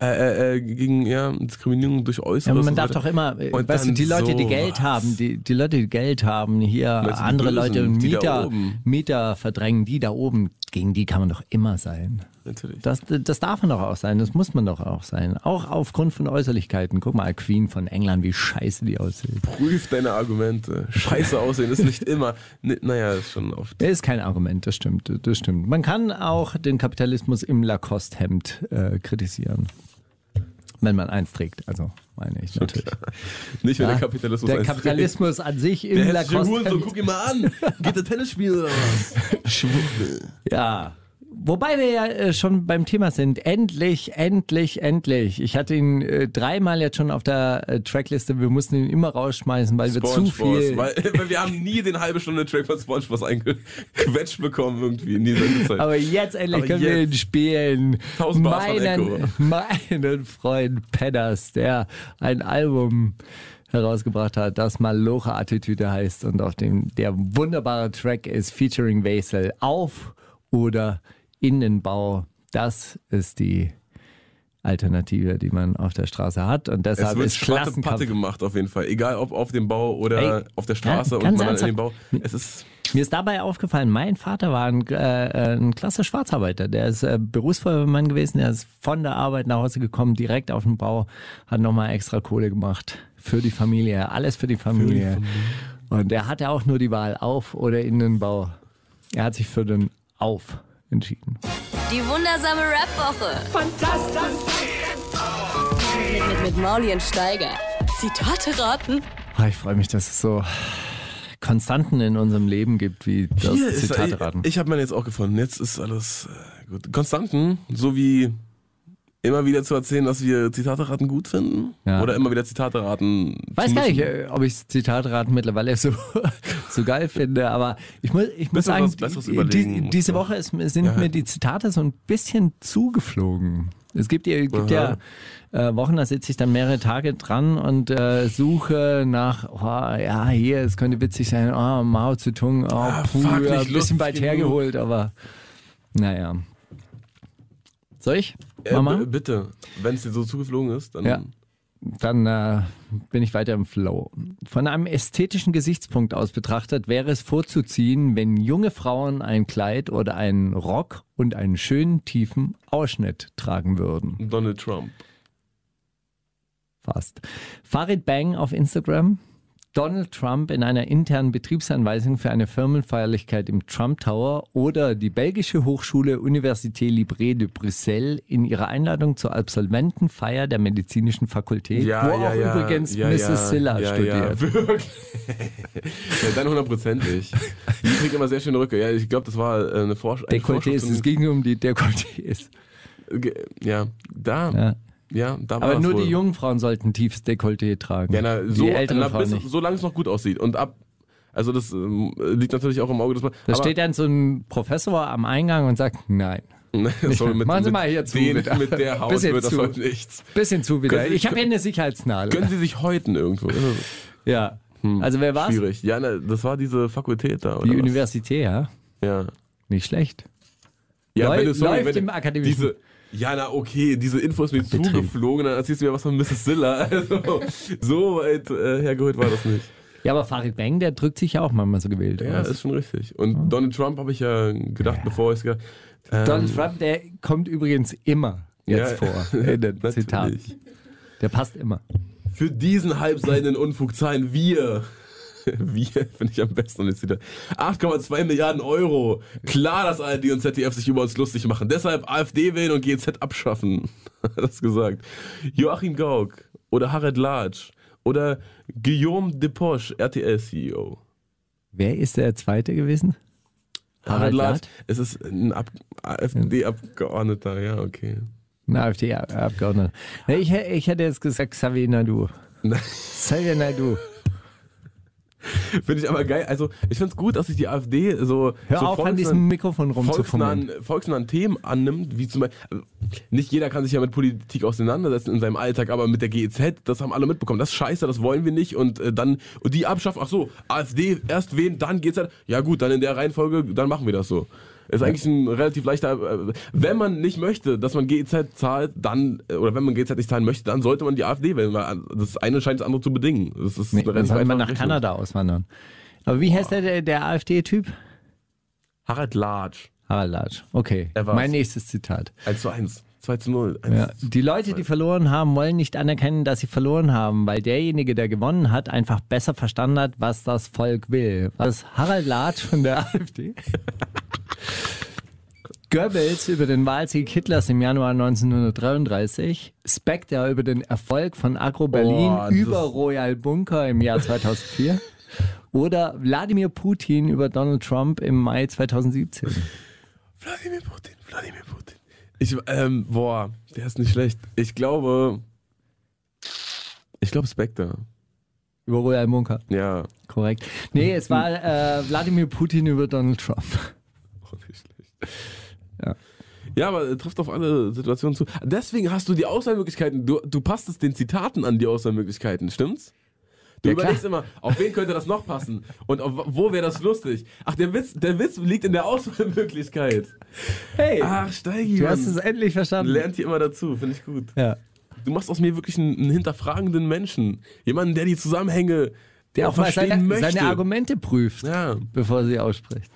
F: Äh, äh, äh, gegen ja, Diskriminierung durch
E: Ja,
F: Äußeres.
E: aber man darf
F: so
E: doch immer, äh,
F: Und
E: weißt du, die Leute, die Geld
F: sowas.
E: haben, die, die Leute, die Geld haben, hier
F: Meinst du,
E: andere
F: Bösen,
E: Leute Mieter? Mieter verdrängen, die da oben, gegen die kann man doch immer sein.
F: Natürlich.
E: Das, das darf man doch auch sein, das muss man doch auch sein. Auch aufgrund von Äußerlichkeiten. Guck mal, Queen von England, wie scheiße die aussieht.
F: Prüf deine Argumente. Scheiße aussehen ist nicht immer. Naja, ist schon oft.
E: Ist kein Argument, das stimmt, das stimmt. Man kann auch den Kapitalismus im Lacoste-Hemd äh, kritisieren. Wenn man eins trägt, also meine ich natürlich. (laughs)
F: Nicht, wenn
E: Ja,
F: der Kapitalismus
E: Der Kapitalismus an sich im Lacoste-Hemd.
F: Hurensohn, guck ihn mal an. Geht der Tennis spielen oder was? (laughs)
E: Ja. Wobei wir ja äh, schon beim Thema sind. Endlich, endlich, endlich. Ich hatte ihn äh, dreimal jetzt schon auf der äh, Trackliste. Wir mussten ihn immer rausschmeißen, weil wir zu
F: SpongeBob,
E: viel.
F: Weil, weil wir haben nie den halbe Stunde Track von SpongeBob eingequetscht bekommen irgendwie in dieser Zeit.
E: Aber jetzt endlich
F: Aber
E: können wir ihn
F: jetzt.
E: spielen.
F: Tausend Bars von
E: Meinen, (laughs) meinen Freund Pedders, der ein Album herausgebracht hat, das Malocha Attitüde heißt und auf dem der wunderbare Track ist featuring Wesel auf oder Innenbau. Das ist die Alternative, die man auf der Straße hat. Und
F: Es
E: deshalb
F: wird
E: ist Klassenkampf.
F: Patte gemacht auf jeden Fall. Egal ob auf dem Bau oder
E: Ey,
F: auf der Straße
E: ja,
F: und man in den Bau. Es ist
E: Mir ist dabei aufgefallen, mein Vater war ein, äh, ein klasse Schwarzarbeiter. Der ist äh, Berufsfeuerwehrmann gewesen, der ist von der Arbeit nach Hause gekommen, direkt auf den Bau, hat nochmal extra Kohle gemacht für die Familie, alles für die Familie. Und der hatte auch nur die Wahl auf oder in den Bau. Er hat sich für den Auf entschieden.
B: Die wundersame Rap-Woche. Fantastisch. Mit, mit, mit Mauli und Steiger. Zitate raten.
E: Ah, Ich freue mich, dass es so Konstanten in unserem Leben gibt, wie das
F: Hier ist,
E: Zitate raten.
F: ich ich habe meine jetzt auch gefunden. Jetzt ist alles äh, gut. Konstanten, so wie immer wieder zu erzählen, dass wir Zitate raten gut finden.
E: Ja.
F: Oder immer wieder Zitate raten.
E: Weiß gar nicht, äh, ob ich Zitatraten mittlerweile so, (laughs) so geil finde, aber ich muss, ich muss sagen, die, diese. Woche ist, sind
F: Ja.
E: mir die Zitate so ein bisschen zugeflogen. Es gibt ja, gibt ja äh, Wochen, da sitze ich dann mehrere Tage dran und äh, suche nach, oh, ja, hier, es könnte witzig sein, oh, Mao Zedong, oh,
F: Ah,
E: puh, ein bisschen weit
F: genug.
E: hergeholt, aber naja. Soll ich?
F: Äh,
E: Mama?
F: b- bitte, wenn es dir so zugeflogen ist, dann.
E: Ja. Dann äh, bin ich weiter im Flow. Von einem ästhetischen Gesichtspunkt aus betrachtet wäre es vorzuziehen, wenn junge Frauen ein Kleid oder einen Rock und einen schönen tiefen Ausschnitt tragen würden.
F: Donald Trump.
E: Fast. Farid Bang auf Instagram. Donald Trump in einer internen Betriebsanweisung für eine Firmenfeierlichkeit im Trump Tower oder die belgische Hochschule Université Libre de Bruxelles in ihrer Einladung zur Absolventenfeier der medizinischen Fakultät, wo auch übrigens
F: ja,
E: Mrs.
F: ja,
E: Silla
F: ja,
E: studiert.
F: Ja, (laughs) wirklich. ja, dann hundertprozentig. Die kriegt immer sehr schöne Rücke. Ja, ich glaube, das war äh, eine Forsch eine
E: Dekolletés, es ging um die Dekolletés.
F: Ja, da.
E: Ja.
F: Da war
E: Aber nur
F: wohl.
E: die jungen Frauen sollten tiefes Dekolleté tragen.
F: Ja, na, so,
E: die älteren
F: na,
E: Frauen
F: bis,
E: nicht.
F: solange es noch gut aussieht. Und ab. Also, das ähm, liegt natürlich auch im Auge des Mannes.
E: Da steht dann so ein Professor am Eingang und sagt, nein. (laughs)
F: Sorry, mit, (laughs)
E: Machen Sie
F: mit
E: mal hier zu,
F: den,
E: bitte.
F: Mit der (laughs) Haut
E: Bisschen
F: wird das
E: zu.
F: heute nichts.
E: Bisschen zu wieder.
F: Sie-
E: Ich habe hier eine Sicherheitsnadel.
F: Können Sie sich häuten irgendwo?
E: Ja. Also wer war's?
F: Schwierig. Ja, na, das war diese Fakultät da. Oder
E: Die
F: was?
E: Universität, ja.
F: Ja.
E: Nicht schlecht.
F: Ja,
E: Läu-
F: wenn du, sorry,
E: läuft
F: wenn
E: im akademischen
F: Diese, ja, na okay, diese Info ist mir
E: Betrieb.
F: zugeflogen, dann erzählst du mir was von Mrs. Silla. (laughs) Also, so weit äh, hergeholt war das nicht.
E: Ja, aber Farid Bang, der drückt sich ja auch manchmal so gewählt
F: Ja,
E: aus.
F: ist schon richtig. Und Donald Trump habe ich ja gedacht, bevor ich es gedacht ähm,
E: Donald Trump, der kommt übrigens immer jetzt
F: Ja,
E: vor (laughs) in den
F: natürlich.
E: Zitaten. Der passt immer.
F: Für diesen halbseidenen Unfug zahlen wir. (laughs) Wir finde ich am besten und jetzt wieder 8,2 Milliarden Euro. Klar, dass ARD und ZDF sich über uns lustig machen. Deshalb AfD wählen und GZ abschaffen. (laughs) Hat das gesagt. Joachim Gauck oder Harald Latsch oder Guillaume Depoche, RTL-CEO.
E: Wer ist der Zweite gewesen? Harald Latsch?
F: Es ist ein Ab AfD-Abgeordneter, ja, okay.
E: Ein AfD-Abgeordneter. Ich, ich hätte jetzt gesagt Xavier Naidu. (laughs) Xavier Naidu. (laughs)
F: Finde ich aber geil. Also, ich finde es gut, dass sich die AfD so.
E: Hör
F: so
E: auf, an
F: volksnahen-
E: diesem Mikrofon rumzufummeln.
F: volksnahen, volksnahen Themen annimmt, wie zum Beispiel. Nicht jeder kann sich ja mit Politik auseinandersetzen in seinem Alltag, aber mit der GEZ, das haben alle mitbekommen. Das ist scheiße, das wollen wir nicht. Und äh, dann, und die abschaffen, ach so, AfD erst wählen, dann GEZ. Ja, gut, dann in der Reihenfolge, dann machen wir das so. Ist eigentlich ein relativ leichter. äh, Wenn man nicht möchte, dass man GEZ zahlt, dann, äh, oder wenn man GEZ nicht zahlen möchte, dann sollte man die AfD wählen, weil das eine scheint das andere zu bedingen. Das ist
E: Nee, dann
F: relativ
E: soll man nach
F: Rechnung.
E: Kanada auswandern. Aber wie heißt der, der, AfD-Typ?
F: Harald Latsch.
E: Harald Latsch. Okay, mein nächstes Zitat.
F: 1 zu 1. 2 zu 0. 1
E: Ja. Die Leute, die verloren haben, wollen nicht anerkennen, dass sie verloren haben, weil derjenige, der gewonnen hat, einfach besser verstanden hat, was das Volk will. Was Harald Latsch von der (laughs) AfD? Goebbels über den Wahlsieg Hitlers im Januar 1933, Spectre über den Erfolg von Agro Berlin
F: Oh,
E: über Royal Bunker im Jahr 2004 oder Wladimir Putin über Donald Trump im Mai 2017.
F: Wladimir Putin, Wladimir Putin. Ich, ähm, boah, der ist nicht schlecht. Ich glaube, ich glaube Spectre.
E: Über Royal Bunker.
F: Ja.
E: Korrekt. Nee, es war äh, Wladimir Putin über Donald Trump.
F: Auch schlecht. Ja, aber äh, trifft auf alle Situationen zu. Deswegen hast du die Auswahlmöglichkeiten. Du, du passt es den Zitaten an, die Auswahlmöglichkeiten, stimmt's? Du
E: Ja, klar.
F: überlegst immer, auf wen könnte das noch passen? Und auf, wo wäre das lustig? Ach, der Witz, der Witz liegt in der Auswahlmöglichkeit.
E: Hey,
F: Ach, Steigi,
E: du hast es endlich verstanden.
F: Lernt hier immer dazu, finde ich gut.
E: Ja.
F: Du machst aus mir wirklich einen, einen hinterfragenden Menschen. Jemanden, der die Zusammenhänge
E: Der auch mal
F: verstehen
E: seine,
F: möchte.
E: seine Argumente prüft,
F: Ja.
E: bevor sie ausspricht.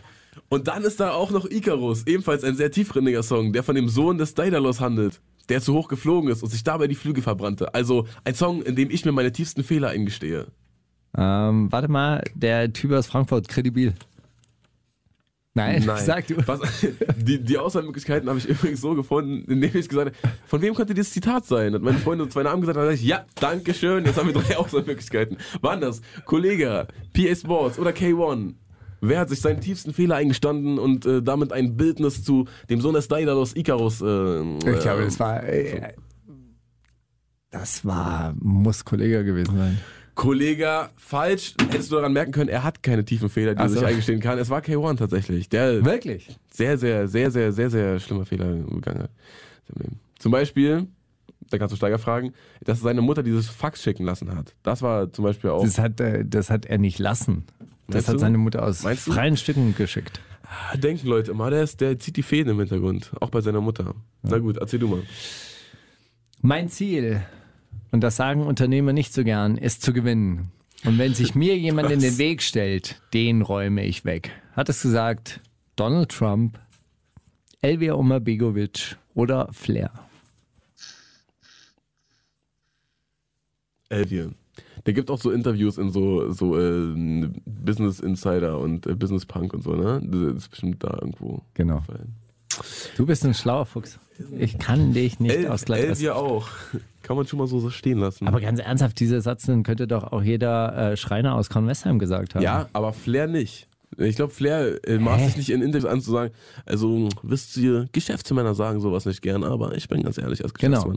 F: Und dann ist da auch noch Icarus, ebenfalls ein sehr tiefgründiger Song, der von dem Sohn des Daedalus handelt, der zu hoch geflogen ist und sich dabei die Flügel verbrannte. Also ein Song, in dem ich mir meine tiefsten Fehler eingestehe.
E: Ähm, warte mal, der Typ aus Frankfurt, kredibil. Nein,
F: Nein. (laughs)
E: sag du.
F: Was, die, die Auswahlmöglichkeiten habe ich (laughs) übrigens so gefunden, indem ich gesagt habe, von wem könnte dieses Zitat sein? Hat meine Freunde zwei Namen gesagt, dann sag ich, ja, danke schön, jetzt haben wir drei (laughs) Auswahlmöglichkeiten. Waren das Kollege, PA Sports oder K1? Wer hat sich seinen tiefsten Fehler eingestanden und äh, damit ein Bildnis zu dem Sohn des Daedalus Icarus? Äh,
E: Ich glaube, das war. Äh, das war. Muss Kollege gewesen sein.
F: Kollege, falsch. Hättest du daran merken können, er hat keine tiefen Fehler, die er sich eingestehen kann. Es war K1 tatsächlich. Der
E: Wirklich?
F: sehr, sehr, sehr, sehr, sehr, sehr schlimmer Fehler begangen hat. Zum Beispiel, da kannst du Steiger fragen, dass seine Mutter dieses Fax schicken lassen hat. Das war zum Beispiel auch.
E: Das hat, äh, das hat er nicht lassen. Das
F: Meinst
E: hat
F: du?
E: seine Mutter aus
F: Meinst du?
E: freien Stücken geschickt.
F: denken Leute immer, der, ist, der zieht die Fäden im Hintergrund. Auch bei seiner Mutter. Na gut, erzähl du mal.
E: Mein Ziel, und das sagen Unternehmer nicht so gern, ist zu gewinnen. Und wenn sich mir (laughs) jemand in den Weg stellt, den räume ich weg. Hat es gesagt Donald Trump, Elvia Omar Begovic oder Flair?
F: Elvier. Der gibt auch so Interviews in so, so äh, Business Insider und äh, Business Punk und so, ne? Das ist bestimmt da irgendwo.
E: Genau.
F: gefallen.
E: Du bist ein schlauer Fuchs. Ich kann dich nicht
F: El
E: ausgleichen.
F: Elvier auch. Kann man schon mal so, so stehen lassen.
E: Aber ganz ernsthaft, diese Satz den könnte doch auch jeder äh, Schreiner aus Kornwestheim gesagt haben.
F: Ja, aber Flair nicht. Ich glaube, Flair äh, maßt
E: Hä?
F: sich nicht in Interviews an zu sagen, also wisst ihr, Geschäftsmänner sagen sowas nicht gern, aber ich bin ganz ehrlich als
E: Genau.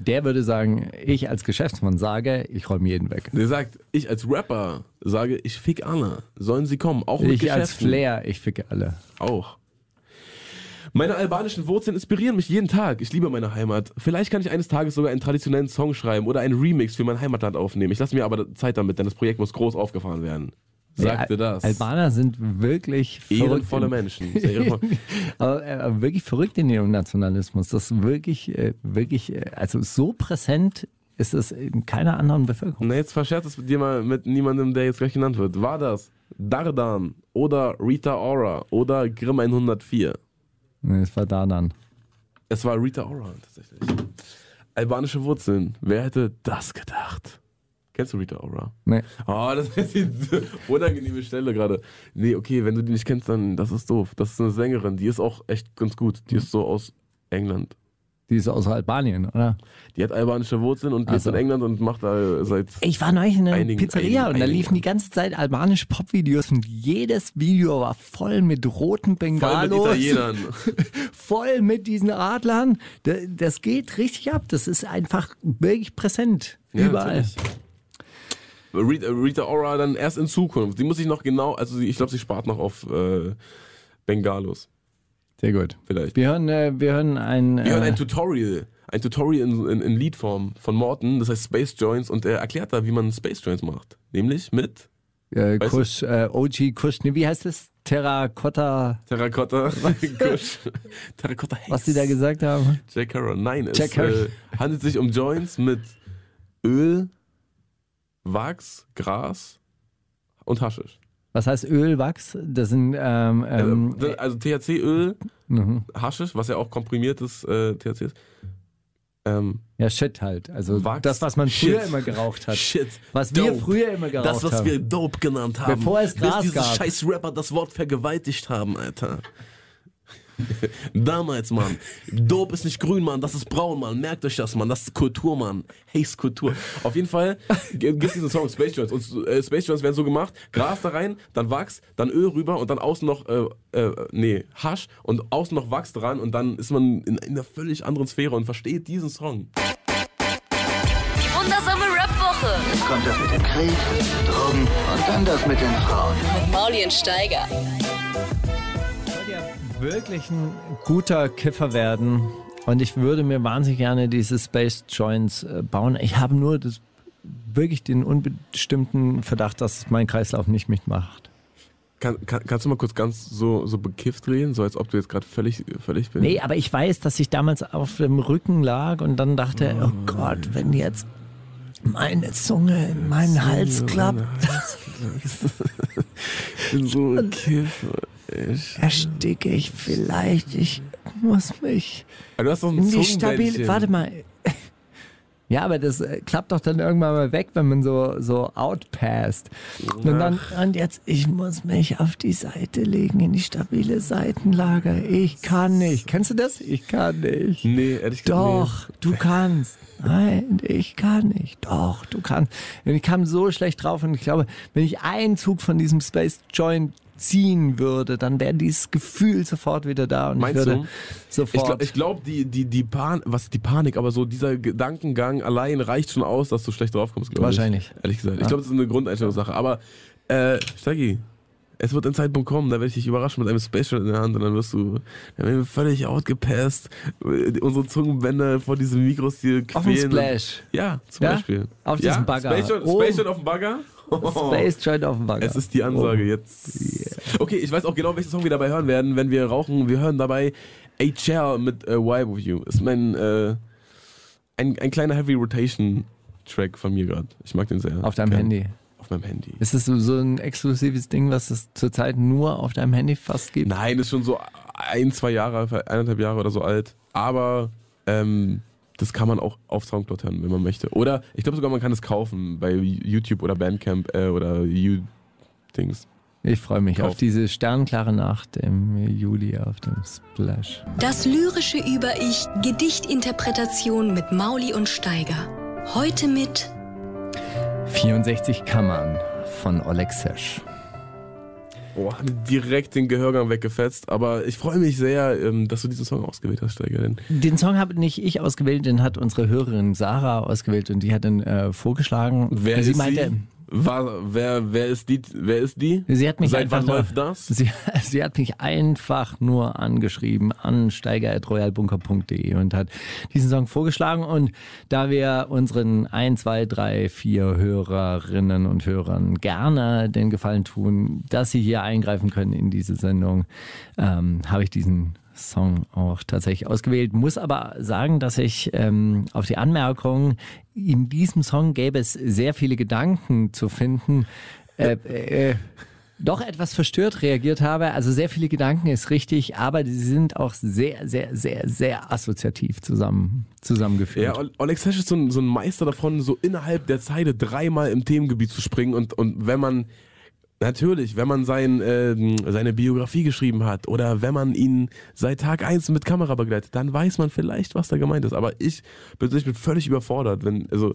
E: Der würde sagen, ich als Geschäftsmann sage, ich räume jeden weg.
F: Der sagt, ich als Rapper sage, ich fick alle. Sollen sie kommen, auch mit
E: Ich als. Flair, ich ficke alle.
F: Auch. Meine albanischen Wurzeln inspirieren mich jeden Tag. Ich liebe meine Heimat. Vielleicht kann ich eines Tages sogar einen traditionellen Song schreiben oder einen Remix für mein Heimatland aufnehmen. Ich lasse mir aber Zeit damit, denn das Projekt muss groß aufgefahren werden. Sagte
E: Ja,
F: das.
E: Albaner sind wirklich.
F: Ehrenvolle Menschen. Sehr (laughs) ehrenvoll.
E: aber, äh, aber wirklich verrückt in ihrem Nationalismus. Das ist wirklich, äh, wirklich, äh, also so präsent ist es in keiner anderen Bevölkerung.
F: Na, jetzt verscherzt es mit dir mal mit niemandem, der jetzt gleich genannt wird. War das Dardan oder Rita Ora oder Grimm 104?
E: Nee, Es war da dann.
F: Es war Rita Ora tatsächlich. Albanische Wurzeln. Wer hätte das gedacht? Kennst du Rita Ora?
E: Nee.
F: Oh, das ist die (laughs) unangenehme Stelle gerade. Nee, okay, wenn du die nicht kennst, dann das ist doof. Das ist eine Sängerin, die ist auch echt ganz gut. Die ist so aus England.
E: Die ist aus Albanien, oder?
F: Die hat albanische Wurzeln und lebt
E: so.
F: in England und macht da seit.
E: Ich war neulich in einer
F: Einigen-
E: Pizzeria
F: einigen-
E: und da
F: einigen.
E: liefen die ganze Zeit albanische Popvideos und jedes Video war voll mit roten
F: Vor allem mit
E: Bengalos.
F: Italienern. (laughs)
E: voll mit diesen Adlern. Da- Das geht richtig ab. Das ist einfach wirklich präsent.
F: Ja,
E: Überall.
F: natürlich. Rita, Rita Ora dann erst in Zukunft. Sie muss sich noch genau, also ich glaube, sie spart noch auf äh, Bengalos.
E: Sehr gut.
F: Vielleicht.
E: Wir hören, äh, wir hören ein.
F: Wir hören
E: äh,
F: ein Tutorial. Ein Tutorial in, in, in Liedform von Morten, das heißt Space Joints und er erklärt da, wie man Space Joints macht. Nämlich mit
E: äh, Kusch, äh, OG Kusch, nee, wie heißt das? Terracotta,
F: Terracotta. (laughs) (laughs) Kusch. Terracotta Hex.
E: was die da gesagt haben.
F: Jack Harrow. Nein, es
E: Jack Harrow.
F: äh, handelt sich um Joints mit Öl, Wachs, Gras und Haschisch.
E: Was heißt Öl, Wachs? Das sind ähm, ähm,
F: also, also THC-Öl,
E: mhm.
F: Haschisch, was ja auch komprimiertes äh, THC ist. Ähm,
E: ja Shit halt. Also
F: Wachs,
E: das, was man früher
F: Shit.
E: immer geraucht hat.
F: Shit.
E: Was wir
F: Dope.
E: früher immer geraucht
F: Das, was
E: haben.
F: wir Dope genannt haben.
E: Bevor es Gras
F: Bis diese
E: gab.
F: scheiß Rapper das Wort vergewaltigt haben, Alter. (laughs) Damals, Mann. Dope ist nicht grün, Mann. Das ist braun, Mann. Merkt euch das, Mann. Das ist Kultur, Mann. Hey, ist Kultur. Auf jeden Fall gibt es diesen Song Space Joints. Und äh, Space Joints werden so gemacht: Gras da rein, dann Wachs, dann Öl rüber und dann außen noch, äh, äh, nee, Hasch und außen noch Wachs dran. Und dann ist man in, in einer völlig anderen Sphäre und versteht diesen Song.
B: Die wundersame Rap-Woche
C: Jetzt kommt das mit dem Krieg, Drogen und dann das mit den Frauen.
B: mit Mauli und Steiger.
E: Wirklich ein guter Kiffer werden und ich würde mir wahnsinnig gerne diese Space Joints äh, bauen. Ich habe nur das wirklich den unbestimmten Verdacht, dass mein Kreislauf nicht mitmacht.
F: Kann, kann, kannst du mal kurz ganz so, so bekifft reden, so als ob du jetzt gerade völlig, völlig bist?
E: Nee, aber ich weiß, dass ich damals auf dem Rücken lag und dann dachte, oh Gott, wenn jetzt meine Zunge in meinen Hals klappt,
F: Ich bin so (laughs) bekifft.
E: Ersticke ich vielleicht. Ich muss mich
F: Aber du hast doch ein
E: in die
F: Zungenbändchen.
E: stabile. Warte mal. (laughs) Ja, aber das äh, klappt doch dann irgendwann mal weg, wenn man so, so outpasst. Und dann, und jetzt, ich muss mich auf die Seite legen, in die stabile Seitenlage. Ich kann nicht. Kennst du das? Ich kann nicht.
F: Nee, ehrlich gesagt.
E: Doch, du kannst. Nein, ich kann nicht. Doch, du kannst. Und ich kam so schlecht drauf und ich glaube, wenn ich einen Zug von diesem Space Joint ziehen würde, dann wäre dieses Gefühl sofort wieder da und
F: Meinst
E: ich würde
F: du? Ich
E: sofort.
F: glaube, ich glaub, die, die, die Pan was die Panik, aber so dieser Gedankengang allein reicht schon aus, dass du schlecht draufkommst, glaube ich.
E: Wahrscheinlich.
F: Ehrlich gesagt. Ich glaube, das ist eine Grundeinstellungssache. Aber, äh, Staggi, es wird ein Zeitpunkt kommen, da werde ich dich überraschen mit einem Special in der Hand und dann wirst du, dann werden wir völlig outgepasst, äh, unsere Zungenbänder vor diesen Mikros hier
E: Auf dem
F: quälen.
E: Splash.
F: Ja, zum
E: Ja?
F: Beispiel.
E: Auf
F: ja?
E: diesem Bagger.
F: Joint,
E: Oh.
F: Space Joint auf dem Bagger?
E: Space (laughs) Joint auf dem Bagger.
F: Es ist die Ansage
E: Oh.
F: jetzt. Okay, ich weiß auch genau, welchen Song wir dabei hören werden, wenn wir rauchen. Wir hören dabei HR mit äh, Why With You. Ist mein äh, ein, ein kleiner Heavy Rotation Track von mir gerade. Ich mag den sehr.
E: Auf deinem
F: gern.
E: Handy.
F: Auf meinem Handy.
E: Ist das so, so ein exklusives Ding, was es zurzeit nur auf deinem Handy fast gibt?
F: Nein, ist schon so ein, zwei Jahre, eineinhalb Jahre oder so alt. Aber ähm, das kann man auch auf Soundcloud hören, wenn man möchte. Oder ich glaube sogar, man kann es kaufen bei YouTube oder Bandcamp äh, oder You-Dings.
E: Ich freue mich
F: Kauf.
E: auf diese sternklare Nacht im Juli auf dem Splash.
B: Das lyrische Über-Ich, Gedichtinterpretation mit Mauli und Steiger. Heute mit
E: 64 Kammern von Oleg Sesh.
F: Boah, direkt den Gehörgang weggefetzt. Aber ich freue mich sehr, ähm, dass du diesen Song ausgewählt hast, Steiger. Denn
E: Den Song habe nicht ich ausgewählt, den hat unsere Hörerin Sarah ausgewählt und die hat den äh, vorgeschlagen.
F: wer
E: sie
F: ist
E: meinte,
F: sie? War, wer, wer ist die? Wer ist die?
E: Sie hat mich
F: Seit
E: einfach
F: wann
E: nur-
F: läuft das? (laughs)
E: Sie, sie hat mich einfach nur angeschrieben an steiger.royalbunker.de und hat diesen Song vorgeschlagen. Und da wir unseren 1, 2, 3, 4 Hörerinnen und Hörern gerne den Gefallen tun, dass sie hier eingreifen können in diese Sendung, ähm, habe ich diesen Song auch tatsächlich ausgewählt. Muss aber sagen, dass ich ähm, auf die Anmerkung, in diesem Song gäbe es sehr viele Gedanken zu finden, äh, äh, doch etwas verstört reagiert habe. Also sehr viele Gedanken ist richtig, aber die sind auch sehr, sehr, sehr, sehr assoziativ zusammen, zusammengeführt.
F: Ja, Oleg Sesh ist so ein, so ein Meister davon, so innerhalb der Zeile dreimal im Themengebiet zu springen. Und, und wenn man, natürlich, wenn man sein, ähm, seine Biografie geschrieben hat oder wenn man ihn seit Tag 1 mit Kamera begleitet, dann weiß man vielleicht, was da gemeint ist. Aber ich persönlich bin völlig überfordert, wenn, also,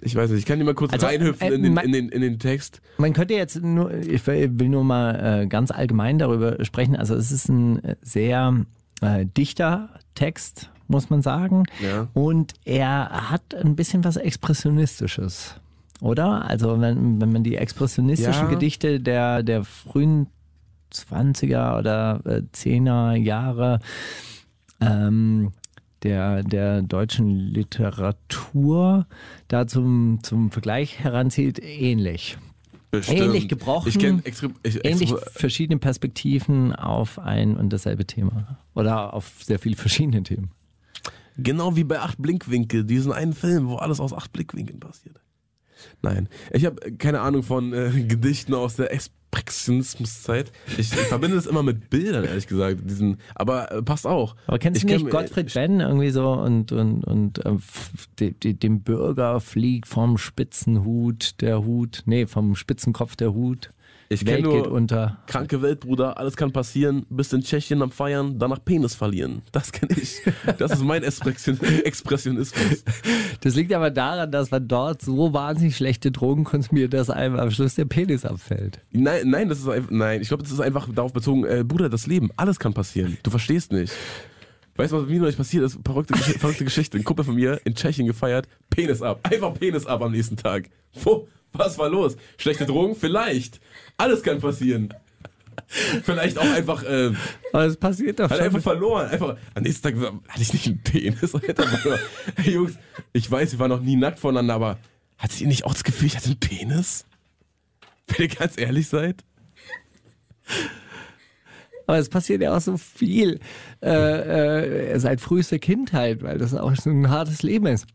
F: ich weiß nicht, ich kann dir mal kurz
E: Also,
F: reinhüpfen
E: äh,
F: in, den,
E: mein-
F: in, den, in den Text.
E: Man könnte jetzt nur, ich will nur mal äh, ganz allgemein darüber sprechen. Also es ist ein sehr äh, dichter Text, muss man sagen.
F: Ja.
E: Und er hat ein bisschen was Expressionistisches, oder? Also wenn, wenn man die expressionistischen
F: Ja.
E: Gedichte der, der frühen 20er oder äh, 10er Jahre ähm, der, der deutschen Literatur da zum, zum Vergleich heranzieht, ähnlich.
F: Bestimmt.
E: Ähnlich gebrochen,
F: Ich extra, ich,
E: Ähnlich
F: extra,
E: verschiedene Perspektiven auf ein und dasselbe Thema. Oder auf sehr viele verschiedene Themen.
F: Genau wie bei Acht Blickwinkel, diesen einen Film, wo alles aus acht Blickwinkeln passiert. Nein, ich habe keine Ahnung von äh, (laughs) Gedichten aus der Expressionismuszeit. Ich, ich verbinde das immer mit Bildern, ehrlich gesagt. Diesen, aber äh, passt auch.
E: Aber kennst
F: Ich
E: du nicht
F: kenn-
E: Gottfried Benn irgendwie so und, und, und äh, f- de, de, dem Bürger fliegt vom Spitzenhut der Hut, nee, vom Spitzenkopf der Hut.
F: Ich
E: Welt
F: nur-
E: geht unter.
F: Kranke Welt, Bruder, alles kann passieren. Bist in Tschechien am Feiern, danach Penis verlieren. Das kenne ich. Das ist mein Expression (laughs) Expressionismus.
E: Das liegt aber daran, dass man dort so wahnsinnig schlechte Drogen konsumiert, dass einem am Schluss der Penis abfällt.
F: Nein, nein, das ist einfach, nein, ich glaube, das ist einfach darauf bezogen, äh, Bruder, das Leben, alles kann passieren. Du verstehst nicht. Weißt du, was mir neulich passiert ist? Verrückte, (laughs) verrückte Geschichte. Ein Kumpel von mir in Tschechien gefeiert, Penis ab. Einfach Penis ab am nächsten Tag. Wo? Was war los? Schlechte Drogen? Vielleicht. Alles kann passieren. Vielleicht auch einfach, äh,
E: Aber es passiert doch
F: hat
E: schon.
F: einfach verloren. Einfach, am nächsten Tag hatte ich nicht einen Penis. (laughs) Hey Jungs, ich weiß, wir waren noch nie nackt voneinander, aber Hattet ihr nicht auch das Gefühl, ich hatte einen Penis? Wenn ihr ganz ehrlich seid?
E: Aber es passiert ja auch so viel äh, äh, seit frühester Kindheit, weil das auch so ein hartes Leben ist.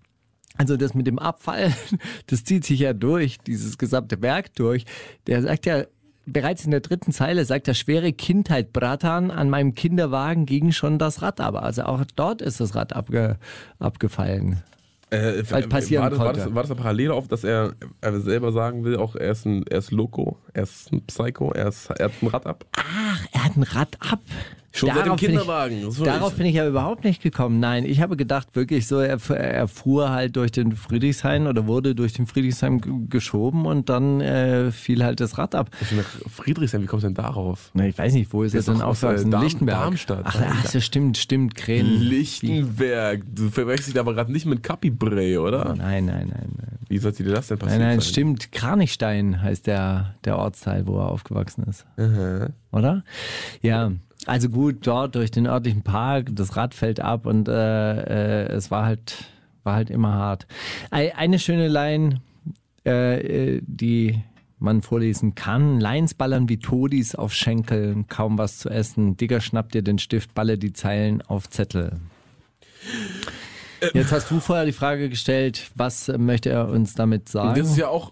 E: Also das mit dem Abfall, (laughs) das zieht sich ja durch, dieses gesamte Werk durch. Der sagt ja, bereits in der dritten Zeile sagt er, schwere Kindheit, Bratan, an meinem Kinderwagen ging schon das Rad ab. Also auch dort ist das Rad abge, abgefallen.
F: Äh,
E: Weil passieren
F: war, das, war, das, war das eine Parallele auf, dass er, er selber sagen will, auch er ist ein, er ist Loco, er ist ein Psycho, er, ist, er hat ein Rad ab?
E: Ach, er hat ein Rad ab.
F: Schon seit dem
E: Darauf bin ich-
F: Kinderwagen. Das
E: Darauf bin ich ja überhaupt nicht gekommen. Nein, ich habe gedacht, wirklich so, er, er fuhr halt durch den Friedrichshain oder wurde durch den Friedrichshain geschoben und dann äh, fiel halt das Rad ab.
F: Friedrichshain, wie kommst du denn darauf?
E: Na, ich weiß nicht, wo ist er
F: Ist
E: denn aufgewachsen?
F: äh, Darm-
E: Lichtenberg.
F: Darmstadt.
E: Ach, ach so, stimmt, stimmt, Krähen.
F: Lichtenberg. Du verwechselst dich aber gerade nicht mit Capibray, oder?
E: Nein, nein, nein, nein.
F: Wie sollte dir das denn passieren?
E: Nein, nein,
F: sein?
E: stimmt. Kranichstein heißt der, der Ortsteil, wo er aufgewachsen ist.
F: Aha.
E: Oder? Ja. Also gut, dort durch den örtlichen Park, das Rad fällt ab und äh, äh, es war halt, war halt immer hart. Ei- Eine schöne Line, äh, äh, die man vorlesen kann. Lines ballern wie Todis auf Schenkeln, kaum was zu essen. Digger, schnapp dir den Stift, balle die Zeilen auf Zettel. Jetzt hast du vorher die Frage gestellt, was möchte er uns damit sagen?
F: Das ist ja auch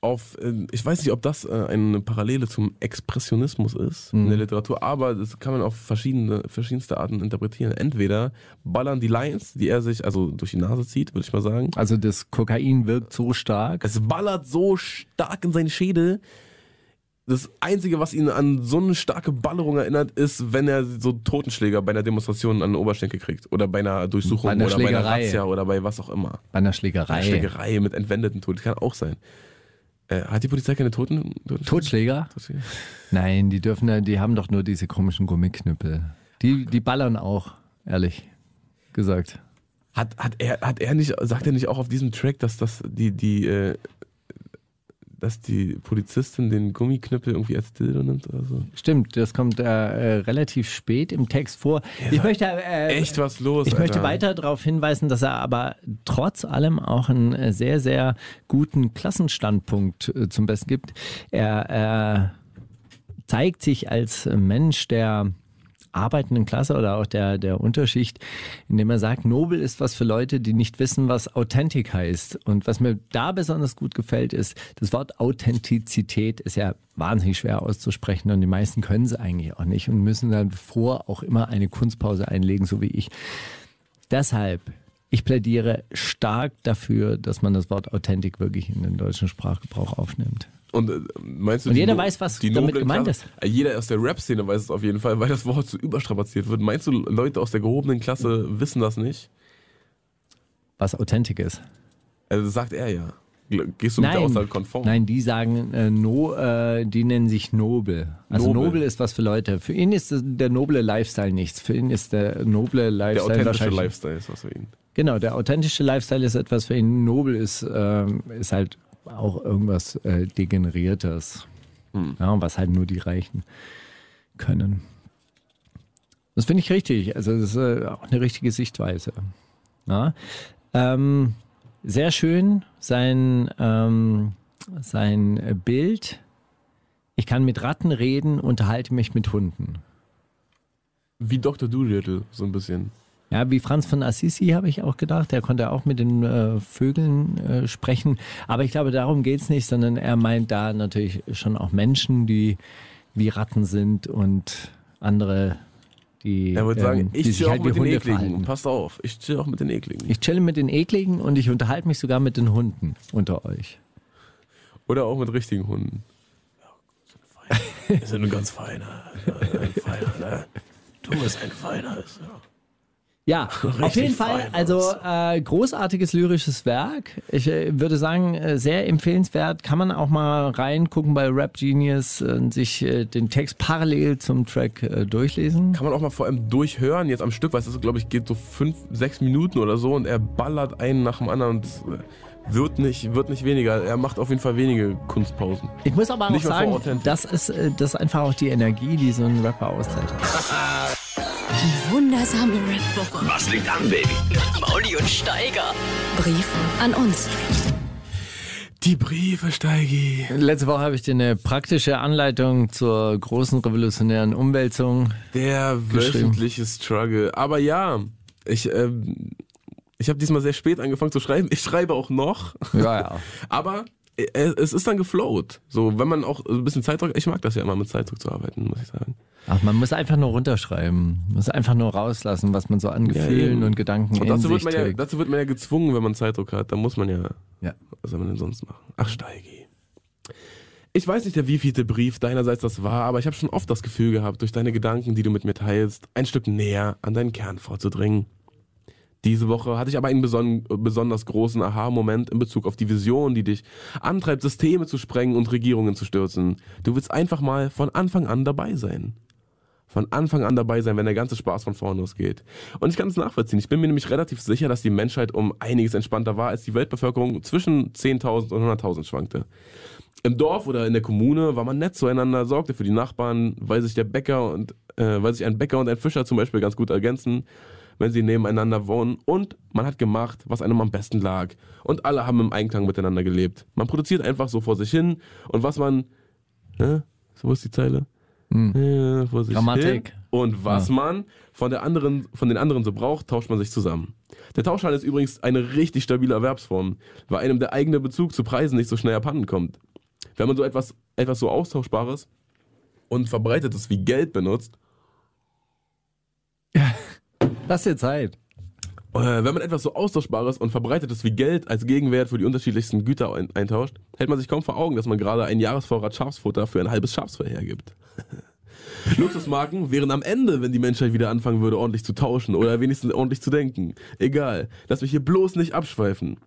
F: auf, äh, ich weiß nicht, ob das äh, eine Parallele zum Expressionismus ist in
E: Mhm.
F: der Literatur, aber das kann man auf verschiedene, verschiedenste Arten interpretieren. Entweder ballern die Lines, die er sich also durch die Nase zieht, würde ich mal sagen.
E: Also das Kokain wirkt so stark.
F: Es ballert so stark in seine Schädel. Das Einzige, was ihn an so eine starke Ballerung erinnert, ist, wenn er so Totenschläger bei einer Demonstration an den Oberschenkel kriegt. Oder bei einer Durchsuchung
E: Bei einer
F: oder bei einer
E: Schlägerei.
F: Razzia oder bei was auch immer.
E: Bei einer Schlägerei.
F: Eine Schlägerei mit entwendeten Toten. Das kann auch sein. Äh, hat die Polizei keine Toten? Toten
E: Totschläger?
F: Totschläger?
E: Nein, die dürfen, die haben doch nur diese komischen Gummiknüppel. Die, die ballern auch, ehrlich gesagt.
F: Hat, hat, er, hat er nicht, sagt er nicht auch auf diesem Track, dass das die, die, äh, dass die Polizistin den Gummiknüppel irgendwie als Dildo nimmt oder so?
E: Stimmt, das kommt äh, äh, relativ spät im Text vor. ich möchte äh,
F: Echt was los,
E: Ich möchte
F: Alter.
E: weiter darauf hinweisen, dass er aber trotz allem auch einen äh, sehr, sehr guten Klassenstandpunkt äh, zum Besten gibt. Er, er zeigt sich als Mensch der arbeitenden Klasse oder auch der, der Unterschicht, indem er sagt, Nobel ist was für Leute, die nicht wissen, was Authentik heißt. Und was mir da besonders gut gefällt, ist, das Wort Authentizität ist ja wahnsinnig schwer auszusprechen und die meisten können es eigentlich auch nicht und müssen dann vor auch immer eine Kunstpause einlegen, so wie ich. Deshalb, ich plädiere stark dafür, dass man das Wort Authentik wirklich in den deutschen Sprachgebrauch aufnimmt.
F: Und äh, meinst du,
E: Und jeder
F: No-
E: weiß, was
F: die
E: damit gemeint
F: Klasse-
E: ist.
F: Äh, Jeder aus der Rap-Szene weiß es auf jeden Fall, weil das Wort so überstrapaziert wird. Meinst du, Leute aus der gehobenen Klasse wissen das nicht?
E: Was Authentik ist.
F: Also das sagt er ja. Gehst du mit der Aussage konform?
E: Nein, die sagen, äh, no, äh, die nennen sich nobel. Also
F: Nobel.
E: nobel. ist was für Leute. Für ihn ist der noble Lifestyle nichts. Für ihn ist der noble
F: Der
E: Lifestyle
F: authentische
E: wahrscheinlich.
F: Lifestyle ist was für ihn.
E: Genau, der authentische Lifestyle ist etwas für ihn. Nobel ist, ähm, ist halt auch irgendwas äh, Degeneriertes.
F: Hm.
E: Ja, was halt nur die Reichen können. Das finde ich richtig. Also, das ist äh, auch eine richtige Sichtweise. Ja. Ähm, sehr schön sein, ähm, sein Bild. Ich kann mit Ratten reden, unterhalte mich mit Hunden.
F: Wie Dr. Doolittle, so ein bisschen.
E: Ja, wie Franz von Assisi habe ich auch gedacht. Der konnte auch mit den äh, Vögeln äh, sprechen. Aber ich glaube, darum geht's nicht, sondern er meint da natürlich schon auch Menschen, die wie Ratten sind und andere, die,
F: Er würde
E: ähm,
F: sagen, ich chill auch
E: halt wie
F: mit den
E: Hunde
F: Ekligen.
E: verhalten.
F: Passt auf, ich chill auch mit den Ekligen.
E: Ich chille mit den Ekligen und ich unterhalte mich sogar mit den Hunden unter euch.
F: Oder auch mit richtigen Hunden. Ja, (laughs) ist ja ein ganz feiner. Ein feiner, ne? Du bist ein feiner. Ist, ja.
E: Ja, (laughs) auf jeden Fall, also äh, großartiges lyrisches Werk. Ich äh, würde sagen, äh, sehr empfehlenswert. Kann man auch mal reingucken bei Rap Genius und sich äh, den Text parallel zum Track äh, durchlesen.
F: Kann man auch mal vor allem durchhören, jetzt am Stück, weil es glaube ich, geht so fünf, sechs Minuten oder so und er ballert einen nach dem anderen und äh, wird nicht, wird nicht weniger. Er macht auf jeden Fall wenige Kunstpausen.
E: Ich muss aber auch
F: Nicht
E: sagen, das ist, das ist einfach auch die Energie, die so ein Rapper auszeichnet. (laughs)
B: Die wundersame Rap-Woche.
H: Was liegt an, Baby?
B: Mauli und Steiger. Brief an uns.
F: Die Briefe, Steigi.
E: Letzte Woche habe ich dir eine praktische Anleitung zur großen revolutionären Umwälzung.
F: Der wöchentliche Struggle. Aber ja, ich, ähm, ich habe diesmal sehr spät angefangen zu schreiben. Ich schreibe auch noch.
E: Ja, ja. (laughs)
F: Aber es ist dann geflowt. So, wenn man auch ein bisschen Zeitdruck, ich mag das ja immer mit Zeitdruck zu arbeiten, muss ich sagen.
E: Ach, man muss einfach nur runterschreiben. Man muss einfach nur rauslassen, was man so an Gefühlen
F: eben.
E: und Gedanken
F: Und dazu wird, man ja,
E: trägt.
F: dazu wird man ja gezwungen, wenn man Zeitdruck hat. Da muss man ja.
E: Ja.
F: Was soll man denn sonst machen? Ach, Steigi. Ich weiß nicht, der wievielte Brief deinerseits das war, aber ich habe schon oft das Gefühl gehabt, durch deine Gedanken, die du mit mir teilst, ein Stück näher an deinen Kern vorzudringen. Diese Woche hatte ich aber einen beson besonders großen Aha-Moment in Bezug auf die Vision, die dich antreibt, Systeme zu sprengen und Regierungen zu stürzen. Du willst einfach mal von Anfang an dabei sein. Von Anfang an dabei sein, wenn der ganze Spaß von vorne losgeht. Und ich kann es nachvollziehen. Ich bin mir nämlich relativ sicher, dass die Menschheit um einiges entspannter war, als die Weltbevölkerung zwischen 10.000 und 100.000 schwankte. Im Dorf oder in der Kommune war man nett zueinander, sorgte für die Nachbarn, weil sich der Bäcker und äh, weil sich ein Bäcker und ein Fischer zum Beispiel ganz gut ergänzen, wenn sie nebeneinander wohnen. Und man hat gemacht, was einem am besten lag. Und alle haben im Einklang miteinander gelebt. Man produziert einfach so vor sich hin und was man, ne? So ist die Zeile. Ja, vor sich
E: Grammatik.
F: hin. Und was
E: Ja.
F: man von, der anderen, von den anderen so braucht, tauscht man sich zusammen. Der Tauschhandel ist übrigens eine richtig stabile Erwerbsform, weil einem der eigene Bezug zu Preisen nicht so schnell abhanden kommt. Wenn man so etwas, etwas so Austauschbares und Verbreitetes wie Geld benutzt, (laughs)
E: Lass dir Zeit.
F: äh, wenn man etwas so Austauschbares und Verbreitetes wie Geld als Gegenwert für die unterschiedlichsten Güter ein, eintauscht, hält man sich kaum vor Augen, dass man gerade einen Jahresvorrat Schafsfutter für ein halbes Schafsfell hergibt. (laughs) Luxusmarken wären am Ende, wenn die Menschheit wieder anfangen würde, ordentlich zu tauschen oder wenigstens ordentlich zu denken. Egal, lass mich hier bloß nicht abschweifen.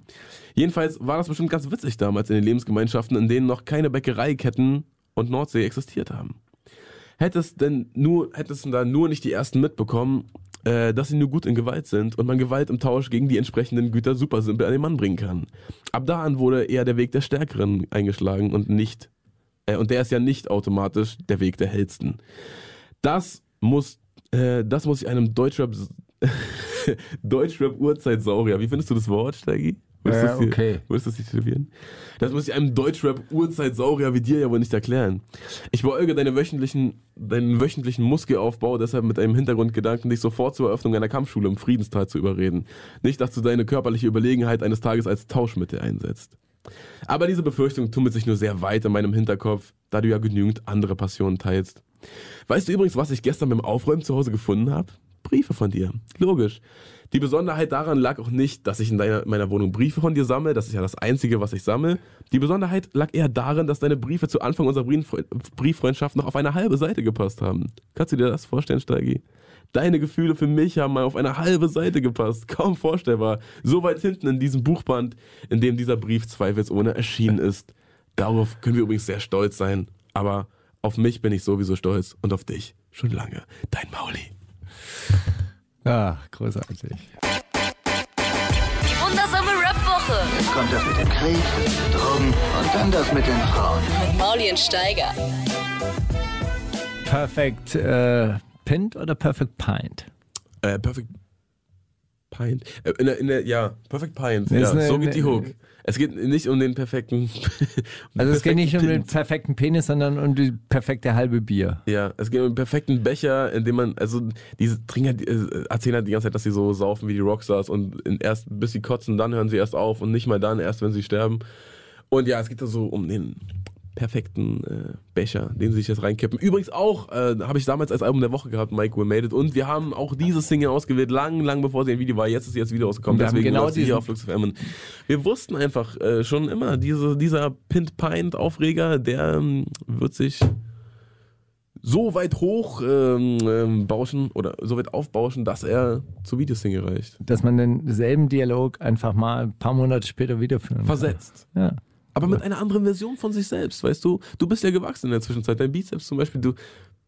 F: Jedenfalls war das bestimmt ganz witzig damals in den Lebensgemeinschaften, in denen noch keine Bäckereiketten und Nordsee existiert haben. Hättest denn nur, hättest du da nur nicht die ersten mitbekommen, äh, dass sie nur gut in Gewalt sind und man Gewalt im Tausch gegen die entsprechenden Güter super simpel an den Mann bringen kann. Ab da an wurde eher der Weg der Stärkeren eingeschlagen und nicht, äh, und der ist ja nicht automatisch der Weg der Hellsten. Das muss, äh, das muss ich einem Deutschrap, (laughs) Deutschrap-Urzeitsaurier, wie findest du das Wort, Steigi? Willst
E: Ja,
F: hier-
E: okay.
F: Willst du das nicht tätowieren? Das muss ich einem Deutschrap-Urzeitsaurier wie dir ja wohl nicht erklären. Ich beäuge deine wöchentlichen, deinen wöchentlichen Muskelaufbau deshalb mit einem Hintergrundgedanken, dich sofort zur Eröffnung einer Kampfschule im Friedenstal zu überreden. Nicht, dass du deine körperliche Überlegenheit eines Tages als Tauschmittel einsetzt. Aber diese Befürchtung tummelt sich nur sehr weit in meinem Hinterkopf, da du ja genügend andere Passionen teilst. Weißt du übrigens, was ich gestern beim Aufräumen zu Hause gefunden habe? Briefe von dir. Logisch. Die Besonderheit daran lag auch nicht, dass ich in deiner, meiner Wohnung Briefe von dir sammle. Das ist ja das Einzige, was ich sammle. Die Besonderheit lag eher darin, dass deine Briefe zu Anfang unserer Brieffre Brieffreundschaft noch auf eine halbe Seite gepasst haben. Kannst du dir das vorstellen, Steigi? Deine Gefühle für mich haben mal auf eine halbe Seite gepasst. Kaum vorstellbar. So weit hinten in diesem Buchband, in dem dieser Brief zweifelsohne erschienen ist. Darauf können wir übrigens sehr stolz sein. Aber auf mich bin ich sowieso stolz und auf dich schon lange. Dein Mauli.
E: Ja, großartig.
B: Die wundersame Rap-Woche
C: Jetzt kommt das mit dem Krieg, Drogen und dann das mit den Frauen.
B: mit Mauli und Steiger.
E: Perfect äh, Pint oder Perfect Pint?
F: Äh, Perfect Pint. Äh, in der, in der, ja, Perfect Pint. Ja,
E: eine-
F: so geht die
E: eine-
F: Hook. Es geht nicht um den perfekten. (laughs) um
E: Also es geht nicht um den perfekten Penis, sondern um die perfekte halbe Bier.
F: Ja, es geht um den perfekten Becher, in dem man, also diese Trinker die, äh, erzählen halt die ganze Zeit, dass sie so saufen wie die Rockstars und erst bis sie kotzen, dann hören sie erst auf und nicht mal dann, erst wenn sie sterben. Und ja, es geht da so um den perfekten äh, Becher, den sie sich jetzt reinkippen. Übrigens auch, äh, habe ich damals als Album der Woche gehabt, Mike We Made It. Und wir haben auch diese Single ausgewählt, lang, lang bevor sie ein Video war. Jetzt ist sie jetzt wieder rausgekommen.
E: Wir
F: Deswegen
E: genau
F: sie hier auf Flux FM. Wir wussten einfach äh, schon immer, diese, dieser Pint Pint Aufreger, der ähm, wird sich so weit hoch ähm, ähm, bauschen oder so weit aufbauschen, dass er zur Videosingle reicht.
E: Dass man denselben Dialog einfach mal ein paar Monate später wiederführen
F: Versetzt.
E: kann. Ja.
F: Aber mit einer anderen Version von sich selbst, weißt du? Du bist ja gewachsen in der Zwischenzeit. Dein Bizeps zum Beispiel, du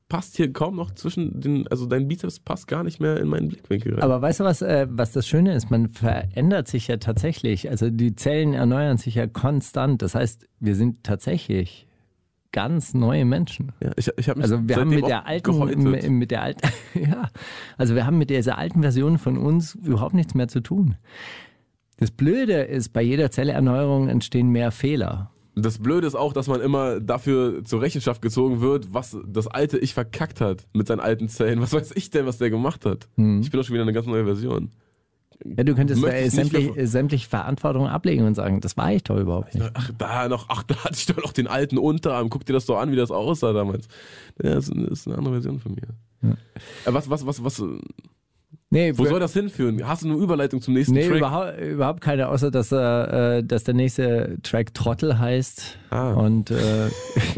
F: passt hier kaum noch zwischen den, also dein Bizeps passt gar nicht mehr in meinen Blickwinkel rein.
E: Aber weißt du, was, äh, was das Schöne ist? Man verändert sich ja tatsächlich. Also die Zellen erneuern sich ja konstant. Das heißt, wir sind tatsächlich ganz neue Menschen.
F: ja, ich, ich
E: Also wir haben mit der alten,
F: gehäutet.
E: mit der alten, (laughs) ja, also wir haben mit dieser alten Version von uns überhaupt nichts mehr zu tun. Das Blöde ist, bei jeder Zelleerneuerung entstehen mehr Fehler.
F: Das Blöde ist auch, dass man immer dafür zur Rechenschaft gezogen wird, was das alte Ich verkackt hat mit seinen alten Zellen. Was weiß ich denn, was der gemacht hat?
E: Hm.
F: Ich bin doch schon wieder eine ganz neue Version.
E: Ja, du könntest äh, sämtlich,
F: mehr-
E: sämtliche Verantwortung ablegen und sagen, das war ich doch überhaupt nicht.
F: Ach, da noch, ach, da hatte ich doch noch den alten Unterarm. Guck dir das doch an, wie das aussah damals. Ja, das ist, eine andere Version von mir. Äh, Was, was, was, was, äh,
E: Nee,
F: wo soll das hinführen? Hast du eine Überleitung zum nächsten
E: Nee,
F: Track?
E: überhaupt, überhaupt keine, außer dass, äh, äh, dass der nächste Track Trottel heißt
F: Ah.
E: und äh,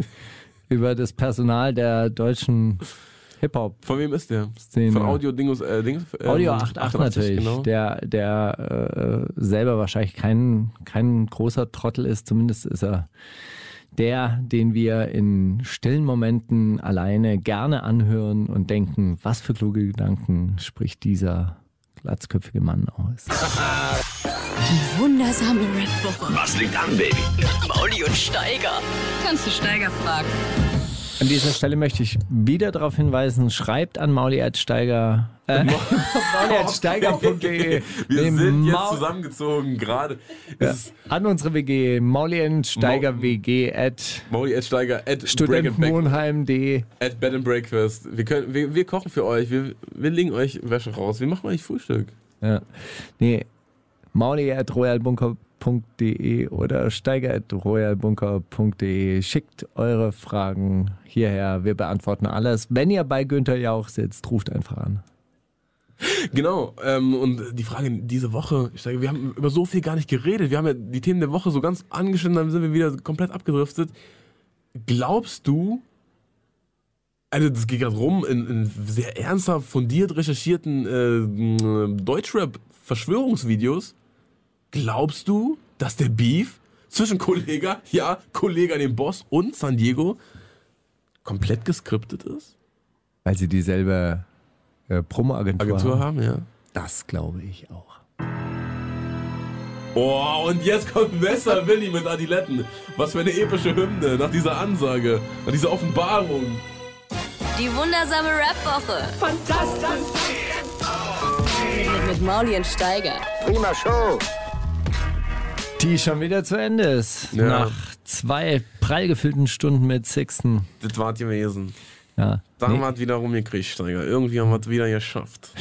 E: (laughs) über das Personal der deutschen Hip-Hop.
F: Von wem ist der?
E: Szene.
F: Von Audio Dingus, äh, Dings? ähm,
E: Audio 88 natürlich,
F: genau.
E: der, der äh, selber wahrscheinlich kein, kein großer Trottel ist, zumindest ist er der, den wir in stillen Momenten alleine gerne anhören und denken, was für kluge Gedanken spricht dieser glatzköpfige Mann aus.
B: Die wundersame Rap-Woche.
H: Was liegt an, Baby?
B: Mauli und Steiger. Kannst du Steiger fragen?
E: An dieser Stelle möchte ich wieder darauf hinweisen, schreibt an mauli.steiger äh, mauli.steiger.de (laughs)
F: Wir
E: Nee,
F: sind jetzt zusammengezogen, gerade.
E: ja, an unsere WG mauli.steiger.wg at
F: Mauli Ed Steiger, at Break and Back,
E: studentenwohnheim.de
F: at Bed and Breakfast. Wir, können, wir, wir kochen für euch, wir, wir legen euch Wäsche raus, wir machen euch Frühstück.
E: Ja. Nee, mauli.royalbunker.de oder steiger.royalbunker.de. Schickt eure Fragen hierher. Wir beantworten alles. Wenn ihr bei Günther Jauch sitzt, ruft einfach an.
F: Genau, ähm, und die Frage diese Woche, ich sage, wir haben über so viel gar nicht geredet. Wir haben ja die Themen der Woche so ganz angeschnitten, dann sind wir wieder komplett abgedriftet. Glaubst du, also das geht gerade rum in, in sehr ernsthaft fundiert recherchierten äh, Deutschrap-Verschwörungsvideos, glaubst du, dass der Beef zwischen Kollega, ja, Kollega dem Boss und San Diego komplett geskriptet ist?
E: Weil sie dieselbe äh, Promo-Agentur
F: Agentur haben, ja.
E: Das glaube ich auch.
F: Oh, und jetzt kommt Messer Willi mit Adiletten. Was für eine epische Hymne nach dieser Ansage, nach dieser Offenbarung.
B: Die wundersame Rap-Woche. Fantastisch. Mit, mit Mauli und Steiger.
C: Prima Show.
E: Die schon wieder zu Ende ist.
F: Ja.
E: Nach zwei prall gefüllten Stunden mit Sixten.
F: Das war gewesen.
E: Ja.
F: Da haben wir es wieder rumgekriegt, Steiger. Irgendwie haben wir es wieder geschafft.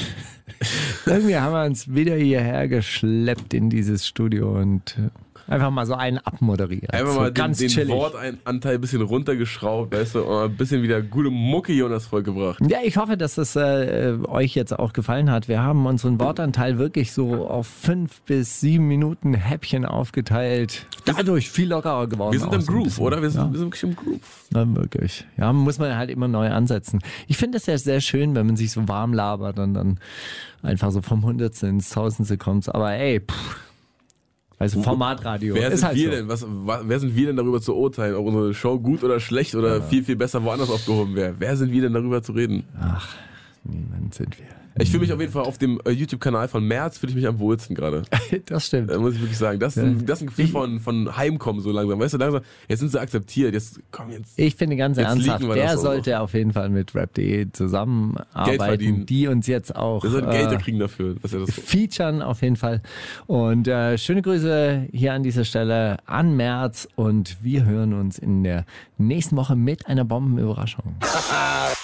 F: (laughs)
E: Irgendwie haben wir uns wieder hierher geschleppt in dieses Studio und äh, einfach mal so einen abmoderiert.
F: Einfach
E: so
F: mal den,
E: ganz
F: den
E: chillig.
F: Wortanteil ein bisschen runtergeschraubt, weißt du, und ein bisschen wieder gute Mucke hier das Volk gebracht.
E: Ja, ich hoffe, dass es äh, euch jetzt auch gefallen hat. Wir haben unseren Wortanteil wirklich so auf fünf bis sieben Minuten Häppchen aufgeteilt. Dadurch viel lockerer geworden.
F: Wir sind im Groove,
E: bisschen.
F: oder? Wir sind,
E: Ja.
F: wir sind wirklich im Groove.
E: Ja, wirklich. Ja, muss man halt immer neu ansetzen. Ich finde es ja sehr schön, wenn man sich so warm labert und dann einfach so vom Hundertste ins Tausendste kommt. Aber ey, pff, also Formatradio.
F: Wer
E: ist
F: sind
E: halt
F: wir
E: so.
F: denn? Was, wa- wer sind wir denn darüber zu urteilen, ob unsere Show gut oder schlecht oder viel, viel besser woanders aufgehoben wäre? Wer sind wir denn darüber zu reden?
E: Ach, niemand sind wir.
F: Ich fühle mich auf jeden Fall auf dem äh, YouTube-Kanal von März fühle ich mich am wohlsten gerade. (laughs)
E: Das stimmt.
F: Da muss ich wirklich sagen. Das ist ein, das ist ein Gefühl von, von Heimkommen so langsam. Weißt du, langsam, jetzt sind sie akzeptiert. Jetzt komm jetzt.
E: Ich finde ganz ernsthaft, der sollte auf jeden Fall mit Rap.de zusammenarbeiten, die uns jetzt auch
F: Wir sollten Geld
E: äh,
F: kriegen dafür. Dass das
E: featuren auf jeden Fall. Und äh, schöne Grüße hier an dieser Stelle an März und wir hören uns in der nächsten Woche mit einer Bombenüberraschung. (laughs)